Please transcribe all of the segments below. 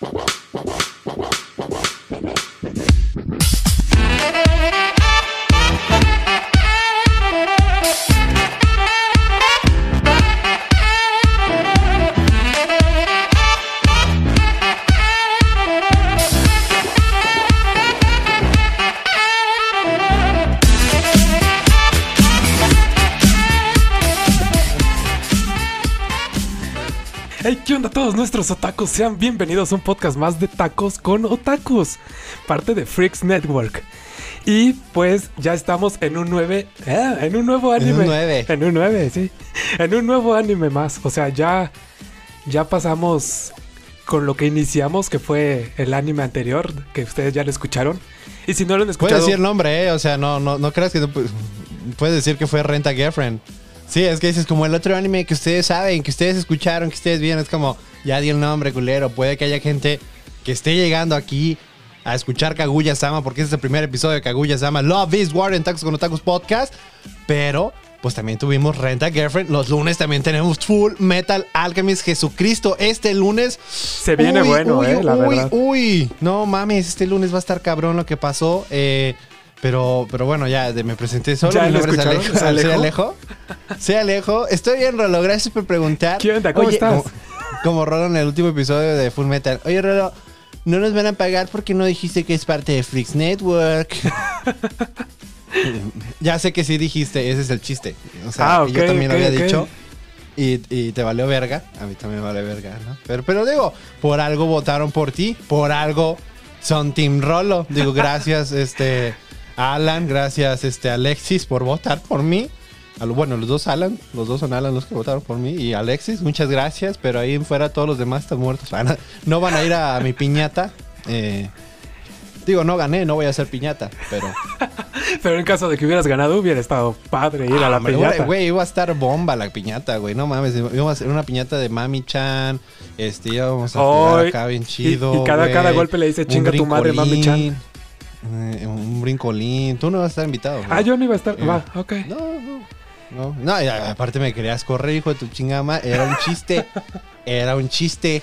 Hey, nuestros otakus? Sean bienvenidos a un podcast más de tacos con otakus, parte de Freaks Network. Y pues ya estamos en un 9, ah, en un nuevo anime. En un 9. En un 9, sí. En un nuevo anime más. O sea, ya, ya pasamos con lo que iniciamos, que fue el anime anterior, que ustedes ya lo escucharon. Y si no lo han Puedes escuchado... decir el nombre, ¿eh? O sea, no, no, no creas que no pu- puedes decir que fue Renta Girlfriend. Sí, es que dices como el otro anime que ustedes saben, que ustedes escucharon, que ustedes vieron. Es como, ya di el nombre, culero. Puede que haya gente que esté llegando aquí a escuchar Kaguya Sama, porque este es el primer episodio de Kaguya Sama. Love is War en Tacos con Otakus Podcast. Pero, pues también tuvimos Renta Girlfriend. Los lunes también tenemos Full Metal Alchemist Jesucristo. Este lunes Se viene Uy, bueno, uy, eh, la uy, verdad. Uy, no mames, este lunes va a estar cabrón lo que pasó. eh, pero, pero bueno, ya me presenté solo. ¿Ya Mi nombre es? Alejo. Soy Alejo. Estoy bien, Rolo. Gracias por preguntar. ¿Qué onda? ¿Cómo estás? Como Rolo en el último episodio de Full Metal. Oye, Rolo, no nos van a pagar porque no dijiste que es parte de Freaks Network. ya sé que sí dijiste, ese es el chiste. O sea, Ah, yo también lo había dicho. Y, y te valió verga. A mí también me vale verga, ¿no? Pero, pero digo, por algo votaron por ti, por algo son Team Rolo. Digo, gracias, este, Alan, gracias, este, Alexis, por votar por mí. A lo- Bueno, los dos Alan, los dos son Alan los que votaron por mí. Y Alexis, muchas gracias, pero ahí en fuera todos los demás están muertos. Van a- no van a ir a, mi piñata. eh, digo, no gané, no voy a hacer piñata, pero... Pero en caso de que hubieras ganado, hubiera estado padre ir a la Ah, hombre, piñata. Güey, iba a estar bomba la piñata, güey. No mames, íbamos a hacer una piñata de Mami-chan. Este, íbamos a Ay, acá bien chido. y cada- golpe le dice, "Chinga tu madre, Mami-chan". eh, un brincolín. Tú no vas a estar invitado. Ah, yo no iba a estar. Eh, Va, ok. No, no. No, no, y aparte me querías correr, hijo de tu chingama. Era un chiste. Era un chiste.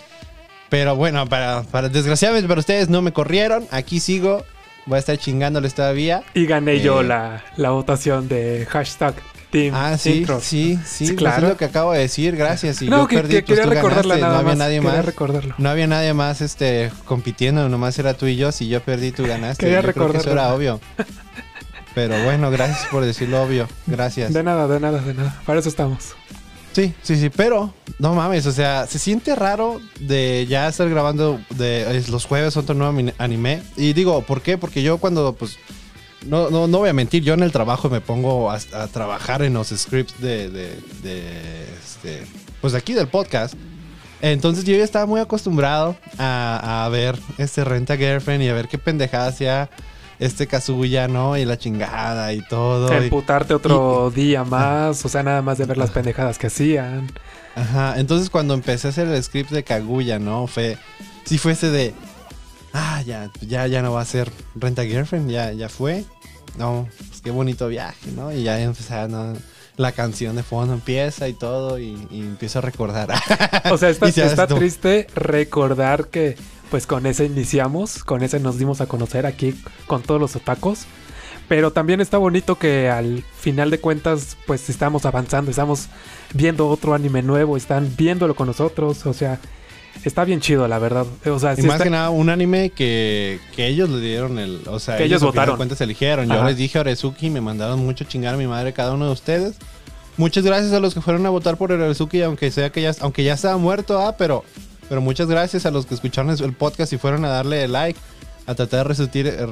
Pero bueno, para, para desgraciadamente para ustedes no me corrieron. Aquí sigo. Voy a estar chingándoles todavía. Y gané yo Eh. la, la votación de hashtag Team Ah, sí, Intro. sí, sí, pues claro. es lo que acabo de decir, gracias. Y no, yo que, perdí, que pues quería recordarla nada no había más. nadie más. recordarlo. No había nadie más este, compitiendo, nomás era tú y yo. Si yo perdí, tú ganaste. Quería yo creo que eso recordarlo. era obvio. Pero bueno, gracias por decirlo obvio. Gracias. De nada, de nada, de nada. Para eso estamos. Sí, sí, sí, pero no mames, o sea, se siente raro de ya estar grabando de es los jueves otro nuevo anime. Y digo, ¿por qué? Porque yo cuando, pues, no, no, no voy a mentir, yo en el trabajo me pongo a, a trabajar en los scripts de, de, de, este, pues de aquí del podcast. Entonces yo ya estaba muy acostumbrado a, a ver este Renta Girlfriend y a ver qué pendejada hacía este Kazuya, ¿no? Y la chingada y todo. y- Emputarte otro día más. O sea, nada más de ver las pendejadas que hacían. Ajá, entonces cuando empecé a hacer el script de Kaguya, ¿no? Fue, sí fue ese de, ah, ya, ya, ya no va a ser Renta Girlfriend, ya, ya fue. No, pues qué bonito viaje, ¿no? Y ya empezaba, ¿no? La canción de fondo empieza y todo y, y empiezo a recordar. O sea, está, Y se triste recordar que pues con ese iniciamos, con ese nos dimos a conocer aquí con todos los otacos. Pero también está bonito que al final de cuentas pues estamos avanzando, estamos viendo otro anime nuevo, están viéndolo con nosotros, o sea, está bien chido la verdad. O sea, Y sí más está- que nada, un anime que, que ellos le dieron el. O sea, Que ellos de votaron. cuentas eligieron. Yo Ajá. les dije a Orezuki, me mandaron mucho chingar a mi madre cada uno de ustedes. Muchas gracias a los que fueron a votar por Orezuki, aunque sea que ya, aunque ya estaba muerto, ah, pero, pero muchas gracias a los que escucharon el podcast y fueron a darle like, a tratar de resucitar,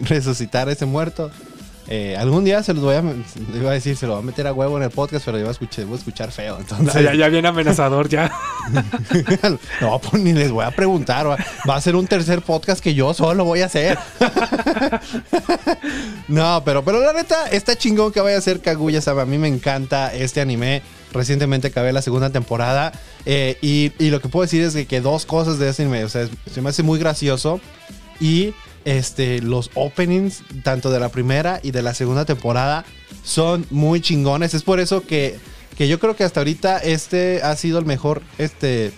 resucitar, ese muerto. Eh, algún día se los voy a, iba a decir, se lo voy a meter a huevo en el podcast, pero iba a escuchar, voy a escuchar feo. Entonces, ya, ya viene amenazador ya. no, pues ni les voy a preguntar. Va, va a ser un tercer podcast que yo solo voy a hacer. no, pero, pero la neta, está chingón que vaya a ser Kaguya Sama. A mí me encanta este anime. Recientemente acabé la segunda temporada. eh, y, lo que puedo decir es que, que dos cosas de este anime. O sea, es- se me hace muy gracioso. Y este, los openings, tanto de la primera y de la segunda temporada, son muy chingones. Es por eso que, que yo creo que hasta ahorita este ha sido el mejor este,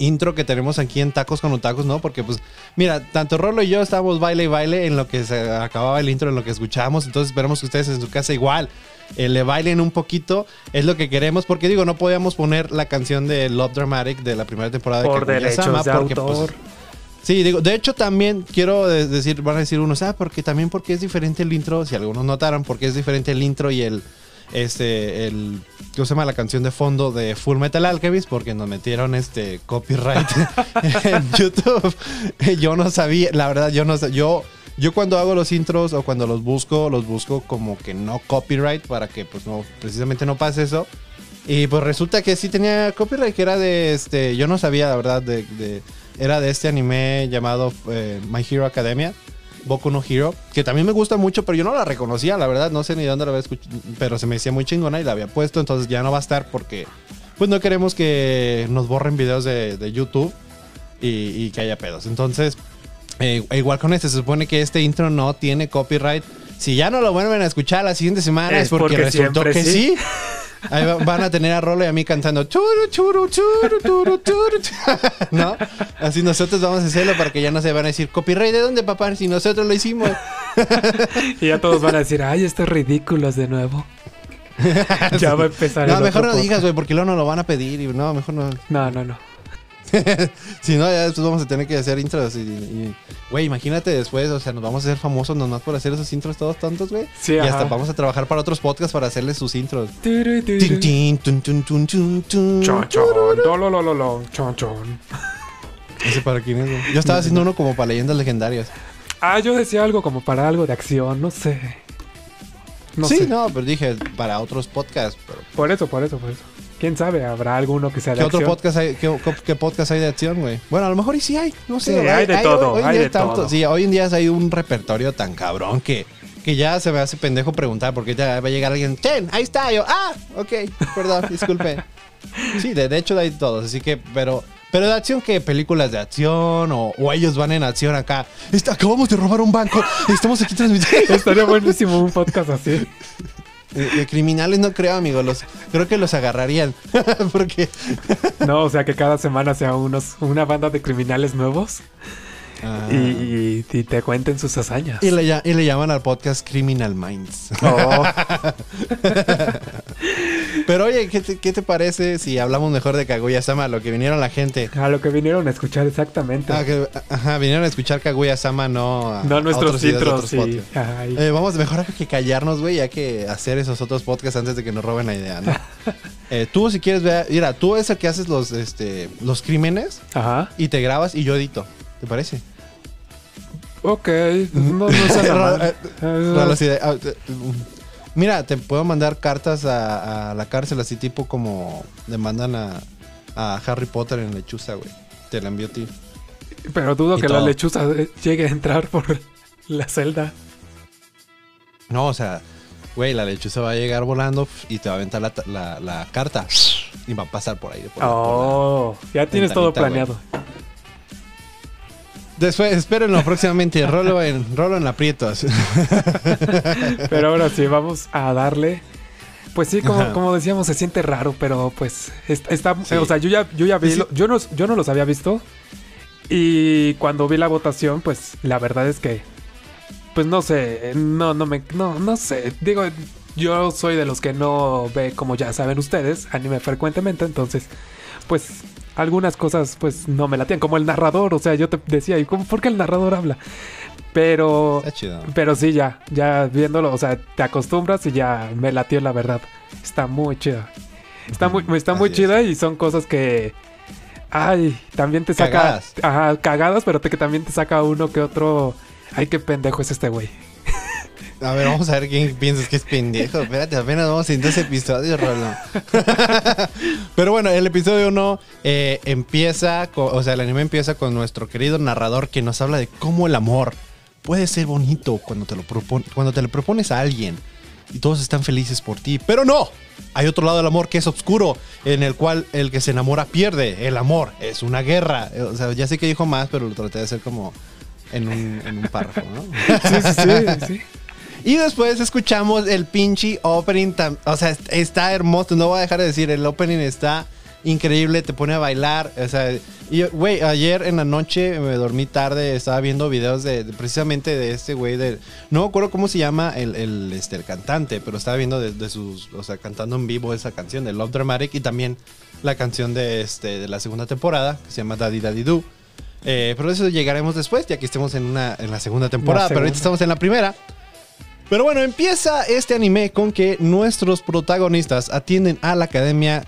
intro que tenemos aquí en Tacos con Tacos, ¿no? Porque pues, mira, tanto Rolo y yo estábamos baile y baile en lo que se acababa el intro, en lo que escuchábamos, entonces esperamos que ustedes en su casa igual eh, le bailen un poquito, es lo que queremos, porque digo, no podíamos poner la canción de Love Dramatic de la primera temporada Por de derechos de porque, autor. pues, Sí, digo, de hecho también quiero de- decir, van a decir unos, ah, porque también porque es diferente el intro, si algunos notaron, porque es diferente el intro y el, este, el, ¿cómo se llama la canción de fondo de Full Metal Alchemist? Porque nos metieron este copyright en YouTube. Yo no sabía, la verdad, yo no sé, yo, yo cuando hago los intros o cuando los busco, los busco como que no copyright para que pues no, precisamente no pase eso. Y pues resulta que sí tenía copyright, que era de este. Yo no sabía, la verdad, de. de- era de este anime llamado eh, My Hero Academia. Boku no Hero. Que también me gusta mucho, pero yo no la reconocía, la verdad. No sé ni dónde la había escuchado. Pero se me decía muy chingona y la había puesto. Entonces ya no va a estar porque. Pues no queremos que nos borren videos de, de YouTube y, y que haya pedos. Entonces, eh, igual con este, se supone que este intro no tiene copyright. Si ya no lo vuelven a escuchar la siguiente semana es, Es porque, porque resultó que sí. sí. Ahí va- van a tener a Rolo y a mí cantando churu, churu, churu, churu, churu, ¿No? Así nosotros vamos a hacerlo para que ya no se van a decir copyright de dónde, papá, si nosotros lo hicimos. Y ya todos van a decir, ay, estos ridículos de nuevo. ya va a empezar No, el mejor no digas, podcast. güey, porque luego no lo van a pedir. Y no, mejor no. No, no, no. Si no, ya después vamos a tener que hacer intros. Y, güey, imagínate después, o sea, nos vamos a hacer famosos nomás por hacer esos intros todos tontos, güey. Sí, y ajá. hasta vamos a trabajar para otros podcasts para hacerles sus intros. Chon, chon, chon, chon. Ese para quién es, güey? Yo estaba haciendo uno como para leyendas legendarias. Ah, yo decía algo como para algo de acción, no sé. No sí, sé. no, pero dije para otros podcasts. Pero Por eso, por eso, por eso. ¿Quién sabe? ¿Habrá alguno que sea de ¿Qué otro acción? podcast hay, qué, qué podcast hay de acción, güey? Bueno, a lo mejor y sí hay, no sé. Sí, hay de todo, hoy hay de todo. Sí, hoy en día hay un repertorio tan cabrón que, que ya se me hace pendejo preguntar porque ya va a llegar alguien, ten, ahí está, yo, ah, ok, perdón, disculpe. Sí, de, de hecho hay todos, así que, pero... Pero de acción, ¿qué? ¿Películas de acción? O, o ellos van en acción acá. Está- acabamos de robar un banco. Estamos aquí transmitiendo. Estaría buenísimo un podcast así. De, criminales no creo, amigo. Los, creo que los agarrarían. Porque... No, o sea, que cada semana sea unos, una banda de criminales nuevos Ah. y, y- y te cuenten sus hazañas. Y le, lla- y le llaman al podcast Criminal Minds. Oh, Pero oye, ¿qué te, qué te parece si hablamos mejor de Kaguya-sama? Lo que vinieron la gente. a lo que vinieron a escuchar exactamente. Ah, que- ajá, vinieron a escuchar Kaguya-sama, no a, no a nuestros otros. Eh, vamos, mejor que callarnos, güey, ya que hacer esos otros podcasts antes de que nos roben la idea, ¿no? Eh, tú, si quieres ver, mira, tú es el que haces los, este, los crímenes Ajá. y te grabas y yo edito. ¿Te parece? Ok. No, no suena mal. Raro, así de, ah, eh, Mira, te puedo mandar cartas a, a la cárcel así tipo como le mandan a, a Harry Potter en lechuza, güey. Te la envío a ti. Pero dudo y que la todo. lechuza eh, llegue a entrar por la celda. No, o sea, güey, la lechuza va a llegar volando y te va a aventar la, la- la carta y va a pasar por ahí. por la- por la- Oh, ya tienes todo ventanita, planeado. Después, espérenlo próximamente. Rolo en, Rolo en aprietos. Pero ahora sí, vamos a darle. Pues sí, como, como decíamos, se siente raro, pero pues es- está, Sí. o sea, yo ya, yo ya vi, Sí, yo no, yo no los había visto y cuando vi la votación, pues la verdad es que, pues no sé, no, no me, no, no sé, digo, yo soy de los que no ve, como ya saben ustedes, anime frecuentemente, entonces, pues algunas cosas, pues no me latían, como el narrador, o sea, yo te decía, ¿y cómo, por qué el narrador habla? Pero Está chido. pero sí, ya, ya viéndolo, o sea, te acostumbras y ya me latió la verdad. Está muy chida. Está muy, está muy Así es. chida y son cosas que. Ay, también te saca. Cagadas. Ajá, cagadas, pero te, que también te saca uno que otro. Ay, qué pendejo es este güey. A ver, vamos a ver quién piensas que es pendejo. Espérate, apenas vamos en dos episodios, Rolo. Pero bueno, el episodio 1 empieza, co- o sea, el anime empieza con nuestro querido narrador que nos habla de cómo el amor puede ser bonito cuando te lo, propon- cuando te lo propones a alguien y todos están felices por ti. Pero no, hay otro lado del amor que es oscuro, en el cual el que se enamora pierde. El amor es una guerra. O sea, ya sé que dijo más, pero lo traté de hacer como en un, en un párrafo, ¿no? Sí, sí, sí. Y después escuchamos el pinche opening. o sea, est- está hermoso. No voy a dejar de decir, el opening está increíble. Te pone a bailar. O sea, Y, güey, ayer en la noche me dormí tarde, estaba viendo videos de, de precisamente de este güey de... No me acuerdo cómo se llama el, el, este, el cantante, pero estaba viendo de, de sus... O sea, cantando en vivo esa canción de Love Dramatic y también la canción de, este, de la segunda temporada, que se llama Daddy Daddy Do. Eh, pero eso llegaremos después, ya que estemos en, una, en la segunda temporada, pero ahorita segunda. estamos en la primera. Pero bueno, empieza este anime con que nuestros protagonistas atienden a la academia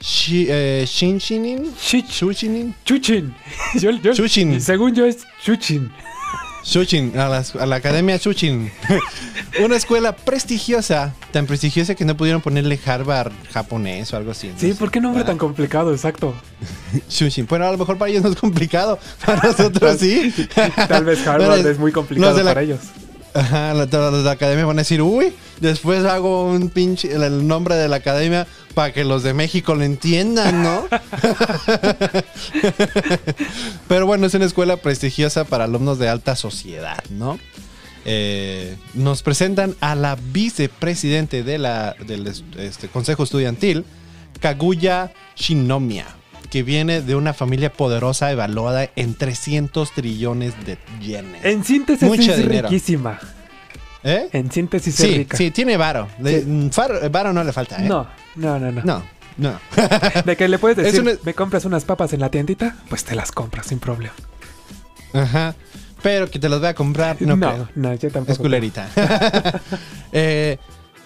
Shi, eh, Shinshinin. Shich. Shushinin. Chuchin. Yo, yo- Chuchin. Según yo es Chuchin. Shuchin, a la, a la Academia Shuchin. Una escuela prestigiosa, tan prestigiosa que no pudieron ponerle Harvard japonés o algo así. no Sí. ¿por qué nombre Ah, tan complicado? Exacto. Shuchin. Bueno, a lo mejor para ellos no es complicado, para nosotros sí. Tal vez Harvard es muy complicado la- para ellos. Ajá, la- de la academia van a decir, uy, después hago un pinche, el, nombre de la academia para que los de México lo entiendan, ¿no? Pero bueno, es una escuela prestigiosa para alumnos de alta sociedad, ¿no? Eh, nos presentan a la vicepresidente de la, del es- este, Consejo Estudiantil, Kaguya Shinomiya, que viene de una familia poderosa evaluada en 300 trillones de yenes. En síntesis Mucho es dinero. riquísima. ¿Eh? En síntesis es Sí, rica. sí, tiene varo. Sí. mm, far- varo no le falta, ¿eh? No, no, no, no. No, no. De que le puedes Es decir, una- ¿me compras unas papas en la tiendita? Pues te las compras sin problema. Ajá. Pero que te los voy a comprar, no, No, creo. no, yo tampoco. Es culerita. Eh,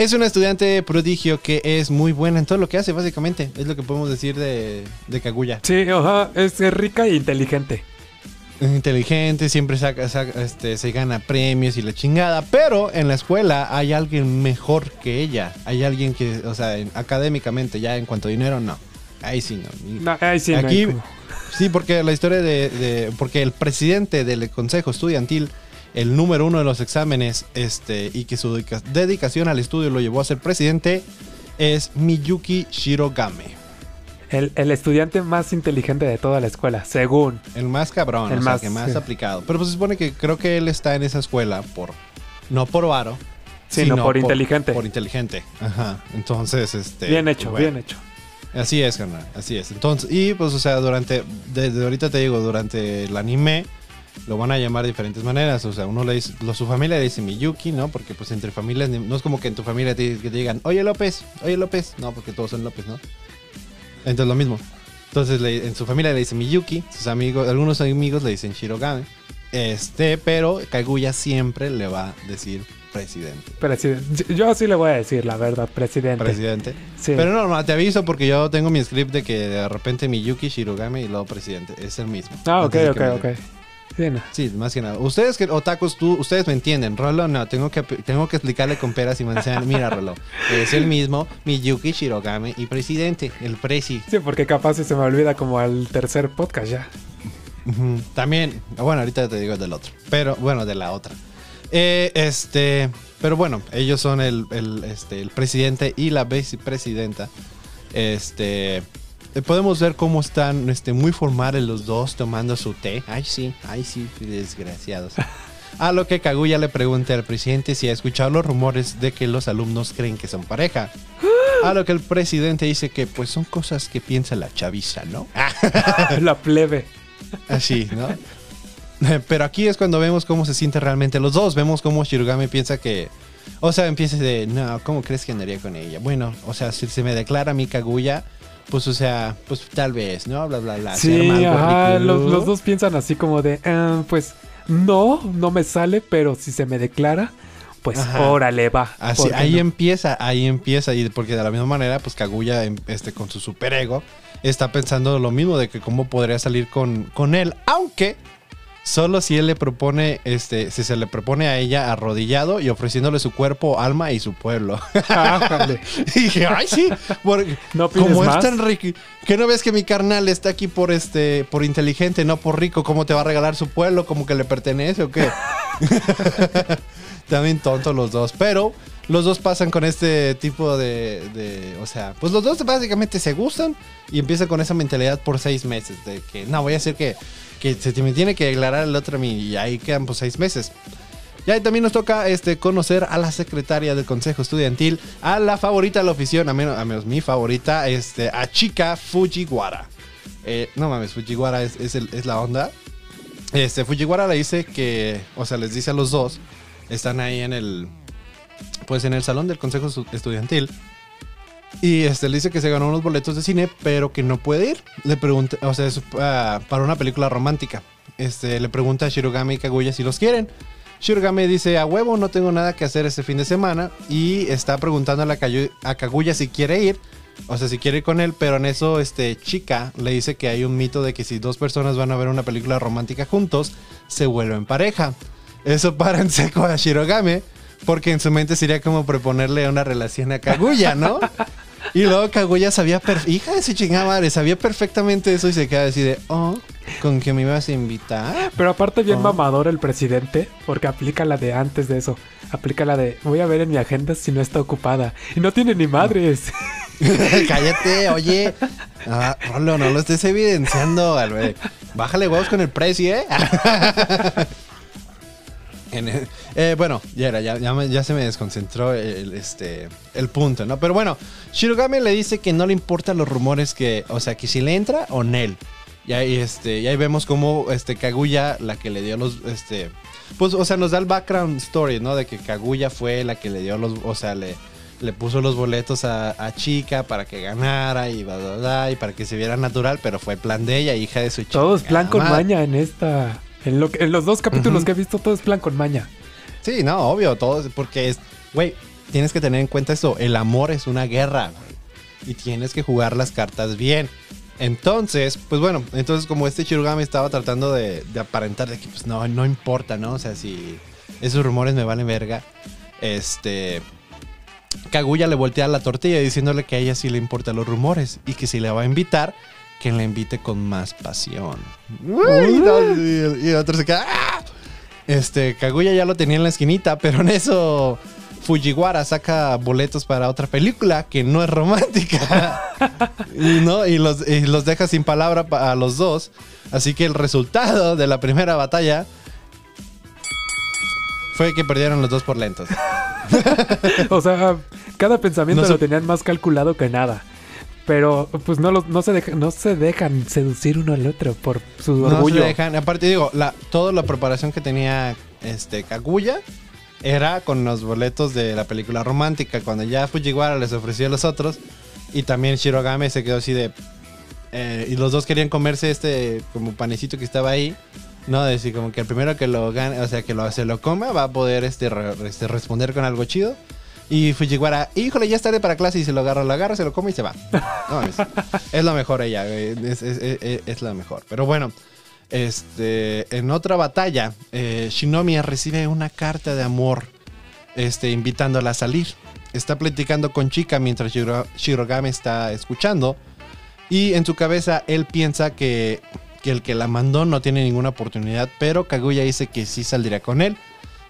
es una estudiante prodigio que es muy buena en todo lo que hace, básicamente. Es lo que podemos decir de, de Kaguya. Sí, ajá, es rica e inteligente. Inteligente, siempre saca, saca- este, se gana premios y la chingada. Pero en la escuela hay alguien mejor que ella. Hay alguien que, o sea, en- académicamente, ya en cuanto a dinero, no. Ahí sí, no. No, ahí sí, no Aquí, como- sí, porque la historia de, de- Porque el presidente del consejo estudiantil, el número uno de los exámenes, este, y que su dedica- dedicación al estudio lo llevó a ser presidente, es Miyuki Shirogame. el, el estudiante más inteligente de toda la escuela, según. El más cabrón, El o sea, más, que más sí. aplicado. Pero pues se supone que creo que él está en esa escuela por. No por varo. Sino por inteligente. Por inteligente. Ajá. Entonces, este. bien hecho, bueno. bien hecho. Así es, carnal, así es. Entonces, y pues, o sea, durante, desde ahorita te digo, durante el anime, lo van a llamar de diferentes maneras. O sea, uno le dice, lo- su familia le dice Miyuki, ¿no? Porque pues entre familias, no es como que en tu familia te, que te digan, oye López, oye López. No, porque todos son López, ¿no? Entonces lo mismo. Entonces le- en su familia le dicen Miyuki, sus amigos, algunos amigos le dicen Shirogane. Este, pero Kaguya siempre le va a decir presidente. Presidente. Yo sí le voy a decir, la verdad, presidente. Presidente. Sí. Pero no, te aviso porque yo tengo mi script de que de repente Miyuki, Shirogame y luego presidente. Es el mismo. ah, ok, Antes ok, me- ok. Sí, no. Sí, más que nada. Ustedes que otakus, tú, ustedes me entienden. Rolo, no, tengo que, tengo que explicarle con peras y manzanas. Mira, Rolo, es el mismo Miyuki, Shirogame y presidente, el presi. Sí, porque capaz se me olvida como al tercer podcast ya. También, bueno, ahorita te digo del otro. Pero, bueno, de la otra. Eh, este, pero bueno, ellos son el, el, este, el presidente y la vicepresidenta. Este, podemos ver cómo están este, muy formales los dos tomando su té. Ay, sí, ay, sí, desgraciados. A lo que Kaguya le pregunta al presidente si ha escuchado los rumores de que los alumnos creen que son pareja. A lo que el presidente dice que pues son cosas que piensa la chaviza, ¿no? la plebe. Así, ¿no? Pero aquí es cuando vemos cómo se sienten realmente los dos. Vemos cómo Shirogame piensa que. O sea, empieza de. No, ¿cómo crees que andaría con ella? Bueno, o sea, si se me declara mi Kaguya, pues, o sea, pues tal vez, ¿no? Bla, bla, bla. Sí, ajá, los, los dos piensan así como de, "Ah, pues no, no me sale, pero si se me declara, pues Ajá. órale, va. Así, ¿por qué ahí no? empieza, ahí empieza. Y porque de la misma manera, pues Kaguya, em- este, con su superego, está pensando lo mismo de que cómo podría salir con, con él. Aunque solo si él le propone, este, si se le propone a ella arrodillado y ofreciéndole su cuerpo, alma y su pueblo. Ájale. y dije, ay, sí. porque ¿No como es tan rico, que no ves que mi carnal está aquí por este, por inteligente, no por rico, ¿cómo te va a regalar su pueblo? ¿Como que le pertenece o qué? También tontos los dos, pero los dos pasan con este tipo de, de- o sea, pues los dos básicamente se gustan y empiezan con esa mentalidad por seis meses, de que no, voy a hacer que, que se me tiene que declarar el otro a mí y ahí quedan pues seis meses. Y ahí también nos toca este, conocer a la secretaria del Consejo Estudiantil, a la favorita de la oficina, a menos, menos mi favorita, este, a Chika Fujiwara. Eh, no mames, Fujiwara es, es, la onda. Este, Fujiwara le dice que, o sea, les dice a los dos, están ahí en el, pues en el salón del consejo estu- estudiantil. Y este, le dice que se ganó unos boletos de cine, pero que no puede ir. Le pregunta, o sea, es ah, para una película romántica. Este, le pregunta a Shirogami y Kaguya si los quieren. Shirogami dice, a huevo, no tengo nada que hacer este fin de semana. Y está preguntándole a, Kaguya si quiere ir. O sea, si quiere ir con él, pero en eso, este, chica le dice que hay un mito de que si dos personas van a ver una película romántica juntos, se vuelven pareja. Eso para en seco a Shirogame, porque en su mente sería como proponerle una relación a Kaguya, ¿no? Y luego Kaguya sabía, hija de su chingada madre, sabía perfectamente eso y se queda así de, oh, ¿con qué me ibas a invitar? Pero aparte bien Oh. mamador el presidente, porque aplica la de antes de eso. Aplica la de voy a ver en mi agenda si no está ocupada. Y no tiene ni madres. Cállate, oye. Ah, Rolo, no lo estés evidenciando, güey. Bájale huevos con el precio, ¿eh? En eh, bueno, ya era, ya, ya, me- ya se me desconcentró el, este, el punto, ¿no? Pero bueno, Shirogame le dice que no le importan los rumores que, o sea, que si le entra o Nel. Y ahí, este, y ahí vemos cómo este, Kaguya, la que le dio los, este, pues, o sea, nos da el background story, ¿no? De que Kaguya fue la que le dio los, o sea, le, le puso los boletos a, a Chica para que ganara y bla, bla, bla, y para que se viera natural, pero fue plan de ella, hija de su chica. Todo es plan con maña en esta. En, lo que- en los dos capítulos que he visto, todo es plan con maña. Sí, no, obvio, todo es porque es, güey, tienes que tener en cuenta esto, el amor es una guerra, y tienes que jugar las cartas bien. Entonces, pues bueno, entonces como este Shirogami estaba tratando de, de aparentar de que pues no, no importa, ¿no? O sea, si esos rumores me valen verga, este... Kaguya le voltea la tortilla diciéndole que a ella sí le importan los rumores y que si le va a invitar, que la invite con más pasión. Uy, no, y, el, otro se queda... ¡ah! Este, Kaguya ya lo tenía en la esquinita, pero en eso Fujiwara saca boletos para otra película que no es romántica. y, ¿no? y, los, y los deja sin palabra pa- a los dos. Así que el resultado de la primera batalla fue que perdieron los dos por lentos. O sea, cada pensamiento No sé- lo tenían más calculado que nada. Pero pues no, los- no, se deja- no se dejan seducir uno al otro por su No orgullo. se dejan. Aparte, digo, la, toda la preparación que tenía este Kaguya era con los boletos de la película romántica. Cuando ya Fujiwara les ofreció a los otros. Y también Shirogame se quedó así de. eh, y los dos querían comerse este como panecito que estaba ahí. No, decir como que el primero que lo gane, o sea, que lo, se lo coma, va a poder este, re- este, responder con algo chido. Y Fujiwara, híjole, ya es tarde para clase y se lo agarra, lo agarra, se lo come y se va. Es, es la mejor ella, es, es, es- la mejor. Pero bueno, este, en otra batalla, eh, Shinomiya recibe una carta de amor, este, invitándola a salir. Está platicando con Chica mientras Shiro- está escuchando. Y en su cabeza él piensa que, que el que la mandó no tiene ninguna oportunidad, pero Kaguya dice que sí saldría con él.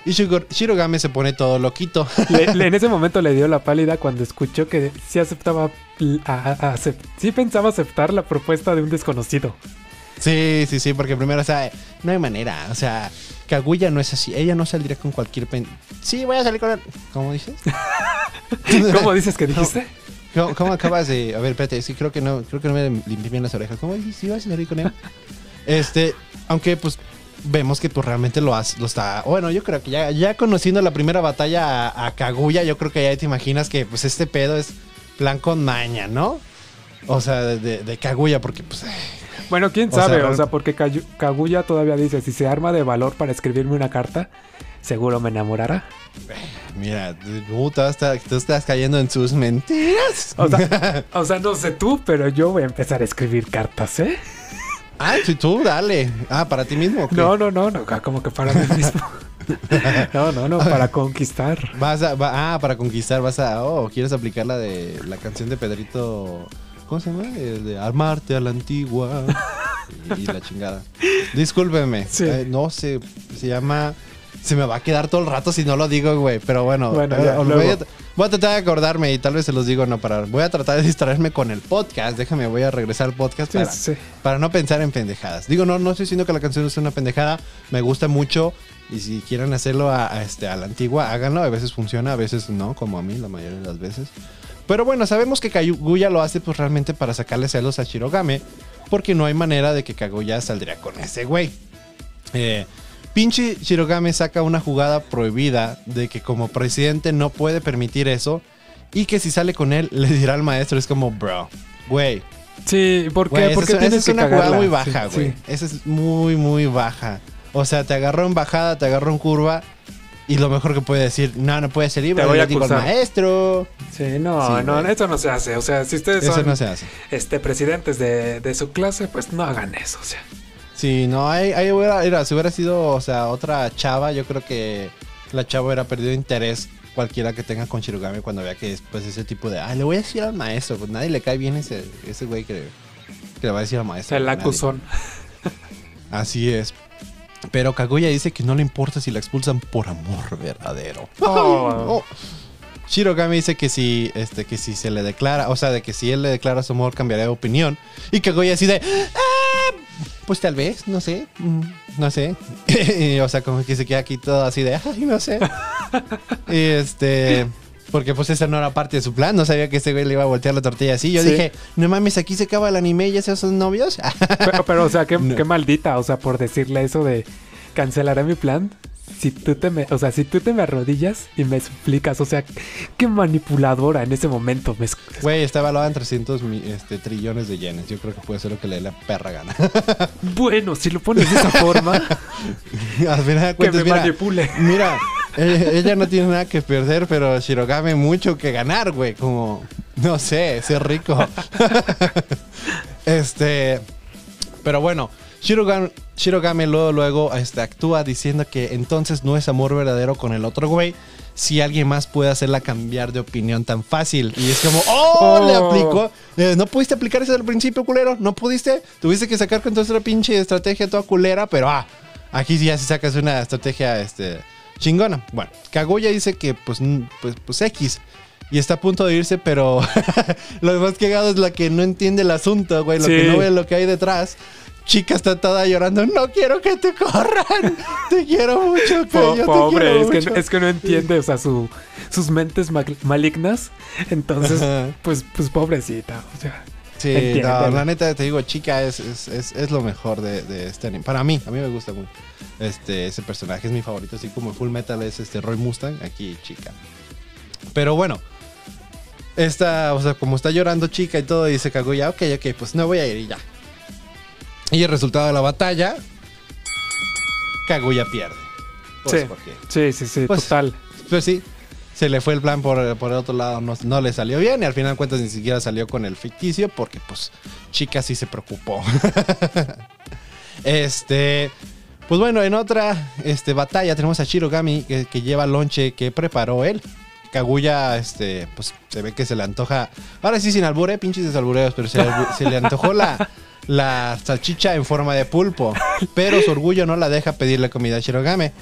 Y Shirogame se pone todo loquito. Le- le- en ese momento le dio la pálida cuando escuchó que sí aceptaba, a- sí pensaba aceptar la propuesta de un desconocido. Sí, sí, sí, porque primero, o sea, no hay manera. O sea, Kaguya no es así. Ella no saldría con cualquier pen. Sí, voy a salir con él. ¿Cómo dices? ¿Cómo dices que dijiste? ¿Cómo, cómo acabas de.? A ver, espérate, es que creo que no, creo que no me limpié bien las orejas. ¿Cómo dices? ¿Sí vas a salir con él? Este, aunque pues vemos que pues realmente lo, has, lo está. Bueno, yo creo que ya, ya conociendo la primera batalla a, a Kaguya, yo creo que ya te imaginas que pues este pedo es plan con maña, ¿no? O sea, de, de- de Kaguya, porque pues. Bueno, quién O sea, sabe, o sea, porque Kaguya todavía dice, si se arma de valor para escribirme una carta, seguro me enamorará. Mira, tú, tú estás, tú estás cayendo en sus mentiras. O sea, o sea, no sé tú, pero yo voy a empezar a escribir cartas, ¿eh? Ah, sí, tú, dale. Ah, para ti mismo. No, no, no, no, como que para mí mismo. No, no, no, para conquistar. Vas a, va- ah, para conquistar, vas a. Oh, quieres aplicar la de la canción de Pedrito. ¿Cómo se llama? El de Armarte a la antigua. y, y la chingada. Discúlpeme. Sí. eh, no sé. Se llama. Se me va a quedar todo el rato si no lo digo, güey. Pero bueno, Bueno, eh, ya, voy, a, voy a tratar de acordarme y tal vez se los digo no para. Voy a tratar de distraerme con el podcast. Déjame, voy a regresar al podcast Sí, para, sí. para no pensar en pendejadas. Digo, no, no estoy diciendo que la canción es una pendejada. Me gusta mucho. Y si quieren hacerlo a, a este, a la antigua, háganlo. A veces funciona, a veces no, como a mí, la mayoría de las veces. Pero bueno, sabemos que Kaguya lo hace pues realmente para sacarle celos a Shirogame. Porque no hay manera de que Kaguya saldría con ese güey. Eh, pinche Shirogame saca una jugada prohibida de que como presidente no puede permitir eso. Y que si sale con él, le dirá al maestro, es como, bro, güey. Sí, ¿por qué? Güey, Porque esa es- tienes esa es que una jugada muy Sí, baja, güey. sí. Esa es muy, muy baja. O sea, te agarró en bajada, te agarró en curva. Y lo mejor que puede decir, no, no puede ser libre. Te voy a digo al maestro. Sí, no, Sí, no, güey. eso no se hace. O sea, si ustedes Eso son no se hace. este, presidentes de, de su clase, pues no hagan eso. O sea, Sí, no, ahí, ahí hubiera, era, si hubiera sido, o sea, otra chava, yo creo que la chava hubiera perdido interés cualquiera que tenga con Shirogame cuando vea que es pues ese tipo de, ay, le voy a decir al maestro, pues nadie le cae bien ese, ese güey que, que le va a decir al maestro. el acusón. Así es. Pero Kaguya dice que no le importa si la expulsan por amor verdadero. Oh. Oh. Shirogami dice que si, este, que si se le declara, o sea, de que si él le declara su amor cambiaría de opinión. Y Kaguya así de, "Ah, pues tal vez, no sé, no sé. Y, o sea, como que se queda aquí todo así de, ay, no sé. y este, porque pues esa no era parte de su plan, no sabía que ese güey le iba a voltear la tortilla así. Yo Sí. dije, no mames, aquí se acaba el anime y esos son novios. Pero, pero, o sea, qué, No. qué maldita, o sea, por decirle eso de cancelaré mi plan. Si tú te me, o sea, si tú te me arrodillas y me suplicas, o sea, qué manipuladora en ese momento. Me, Güey, está evaluada en 300 mi- este, trillones de yenes. Yo creo que puede ser lo que le dé la perra gana. bueno, si lo pones de esa forma, Al final de que cuentas, me mira, manipule. mira, eh, ella no tiene nada que perder, pero Shirogame mucho que ganar, güey. Como, no sé, ser rico. este, pero bueno, Shirogame, Shirogame luego, luego este, actúa diciendo que entonces no es amor verdadero con el otro güey. Si alguien más puede hacerla cambiar de opinión tan fácil. Y es como, ¡oh! Le Oh. aplicó. Eh, no pudiste aplicar eso al principio, culero. No pudiste. Tuviste que sacar con toda esa pinche estrategia toda culera, pero ah, aquí ya sí sacas una estrategia este, chingona. Bueno, Kaguya dice que pues, pues, pues X. Y está a punto de irse, pero lo más cagado es la que no entiende el asunto, güey. Lo Sí. que no ve lo que hay detrás. Chica está toda llorando. No quiero que te corran. Te quiero mucho. que Po- yo te pobre, quiero es que, mucho". es que no entiende, o sea, su, sus mentes mag- malignas. Entonces, Ajá. pues, pues pobrecita, o sea. Sí, no, la neta te digo, chica es, es, es, es lo mejor de, de este anime. Para mí, a mí me gusta mucho. Este, ese personaje es mi favorito, así como Full Metal es este Roy Mustang, aquí chica. Pero bueno, esta, o sea, como está llorando chica y todo, dice Kaguya, ok, ok, pues no voy a ir y ya. Y el resultado de la batalla, Kaguya pierde. Pues, Sí. porque Sí, sí, sí, Pues- total. pues sí, se le fue el plan por, por el otro lado, no, no le salió bien y al final de cuentas ni siquiera salió con el ficticio porque pues chica sí se preocupó. este, pues bueno, en otra este, batalla tenemos a Shirogami que, que lleva lonche que preparó él. Kaguya, este, pues se ve que se le antoja. Ahora sí, sin albure, pinches desalbureos, pero se le antojó la, la salchicha en forma de pulpo. Pero su orgullo no la deja pedirle comida a Shirogame.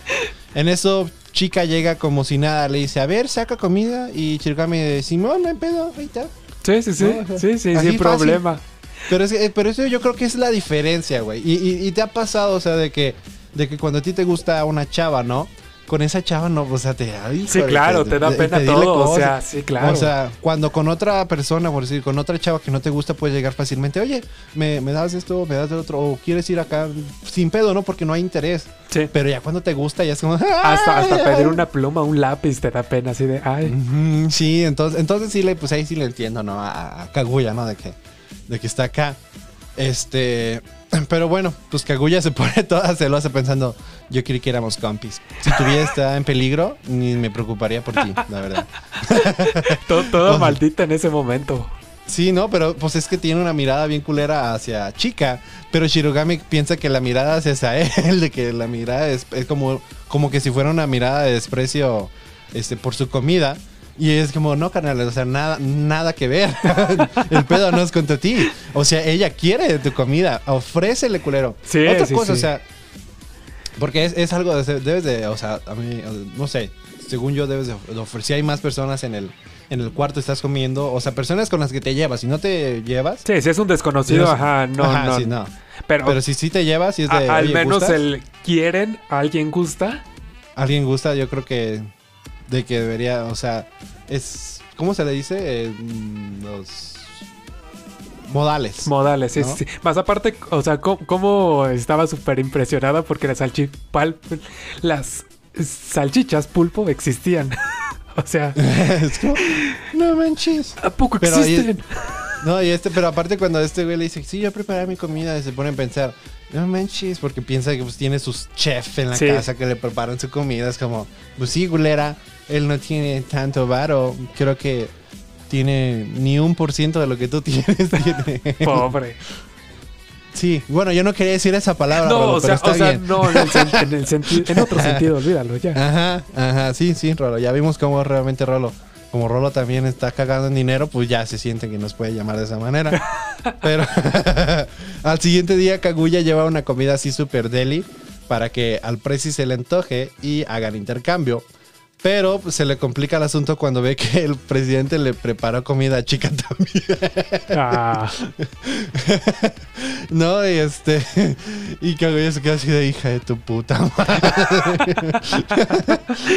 En eso, Chica llega como si nada, le dice, a ver, saca comida. Y Shirogame dice, Simón, no hay pedo, ahí está. Sí, sí, sí, No, o sea, sí, sí, sin fácil. problema. Pero, es, que- pero eso yo creo que es la diferencia, güey. Y, y- y te ha pasado, o sea, de que, de que cuando a ti te gusta una chava, ¿no? Con esa chava no, o sea, te... ay, Sí, claro, te da de- pena todo, o sea, sí, claro. O sea, cuando con otra persona, por decir, con otra chava que no te gusta, puedes llegar fácilmente, oye, me, me das esto, me das el otro, o quieres ir acá sin pedo, ¿no? Porque no hay interés. Sí. Pero ya cuando te gusta, ya es como... Hasta, hasta "Ay, pedir ay". una pluma, un lápiz te da pena así de, ay. Sí, entonces, entonces sí le, pues ahí sí le entiendo, ¿no? A, a Kaguya, ¿no? De que, de que está acá. Este. Pero bueno, pues Kaguya se pone toda celosa pensando, yo creí que éramos compis. Si tu vida está en peligro, ni me preocuparía por ti, la verdad. Todo, maldita en ese momento. Sí, no, pero pues es que tiene una mirada bien culera hacia Chica. Pero Shirogami piensa que la mirada es hacia él, de que la mirada es, es como, como que si fuera una mirada de desprecio este, por su comida. Y es como, no, carnal, o sea, nada, nada que ver. El pedo no es contra ti. O sea, ella quiere de tu comida. Ofrécele, culero. Sí, Otra sí, cosa, sí. o sea, porque es, es algo, de- debes de, o sea, a mí, no sé, según yo debes de, ofrecer, si hay más personas en el, en el cuarto, estás comiendo, o sea, personas con las que te llevas, si no te llevas, Sí, si es un desconocido, ajá, no, Ajá, no. sí, no. Pero, Pero si sí te llevas y es de, a- al "Oye, menos ¿gustas?", el quieren, alguien gusta. alguien gusta, yo creo que de que debería, o sea, es ¿cómo se le dice? Eh, mm, los modales. Modales, sí, ¿No? sí, sí. Más aparte, o sea, cómo, cómo estaba súper impresionada porque las salchipal, las salchichas pulpo existían. o sea, como, no manches. ¿a poco Pero existen? No, y este, pero aparte cuando este güey le dice, sí, yo preparé mi comida, y se pone a pensar, no manches, porque piensa que pues tiene sus chefs en la Sí. casa que le preparan su comida. Es como, pues sí, gulera, él no tiene tanto varo. Creo que tiene ni un por ciento de lo que tú tienes. tiene. Pobre. Sí, bueno, yo no quería decir esa palabra, No, Rolo, o pero sea, está o sea, bien. no, en, el en el senti- en otro sentido, olvídalo ya. Ajá, ajá, sí, sí, Rolo. Ya vimos cómo realmente Rolo. Como Rolo también está cagando en dinero, pues ya se siente que nos puede llamar de esa manera. Pero al siguiente día Kaguya lleva una comida así super deli para que al Prezi se le antoje y hagan intercambio. Pero pues, se le complica el asunto cuando ve que el presidente le preparó comida a chica también. Ah, No, y este. Y Kaguya se queda así de hija de tu puta madre.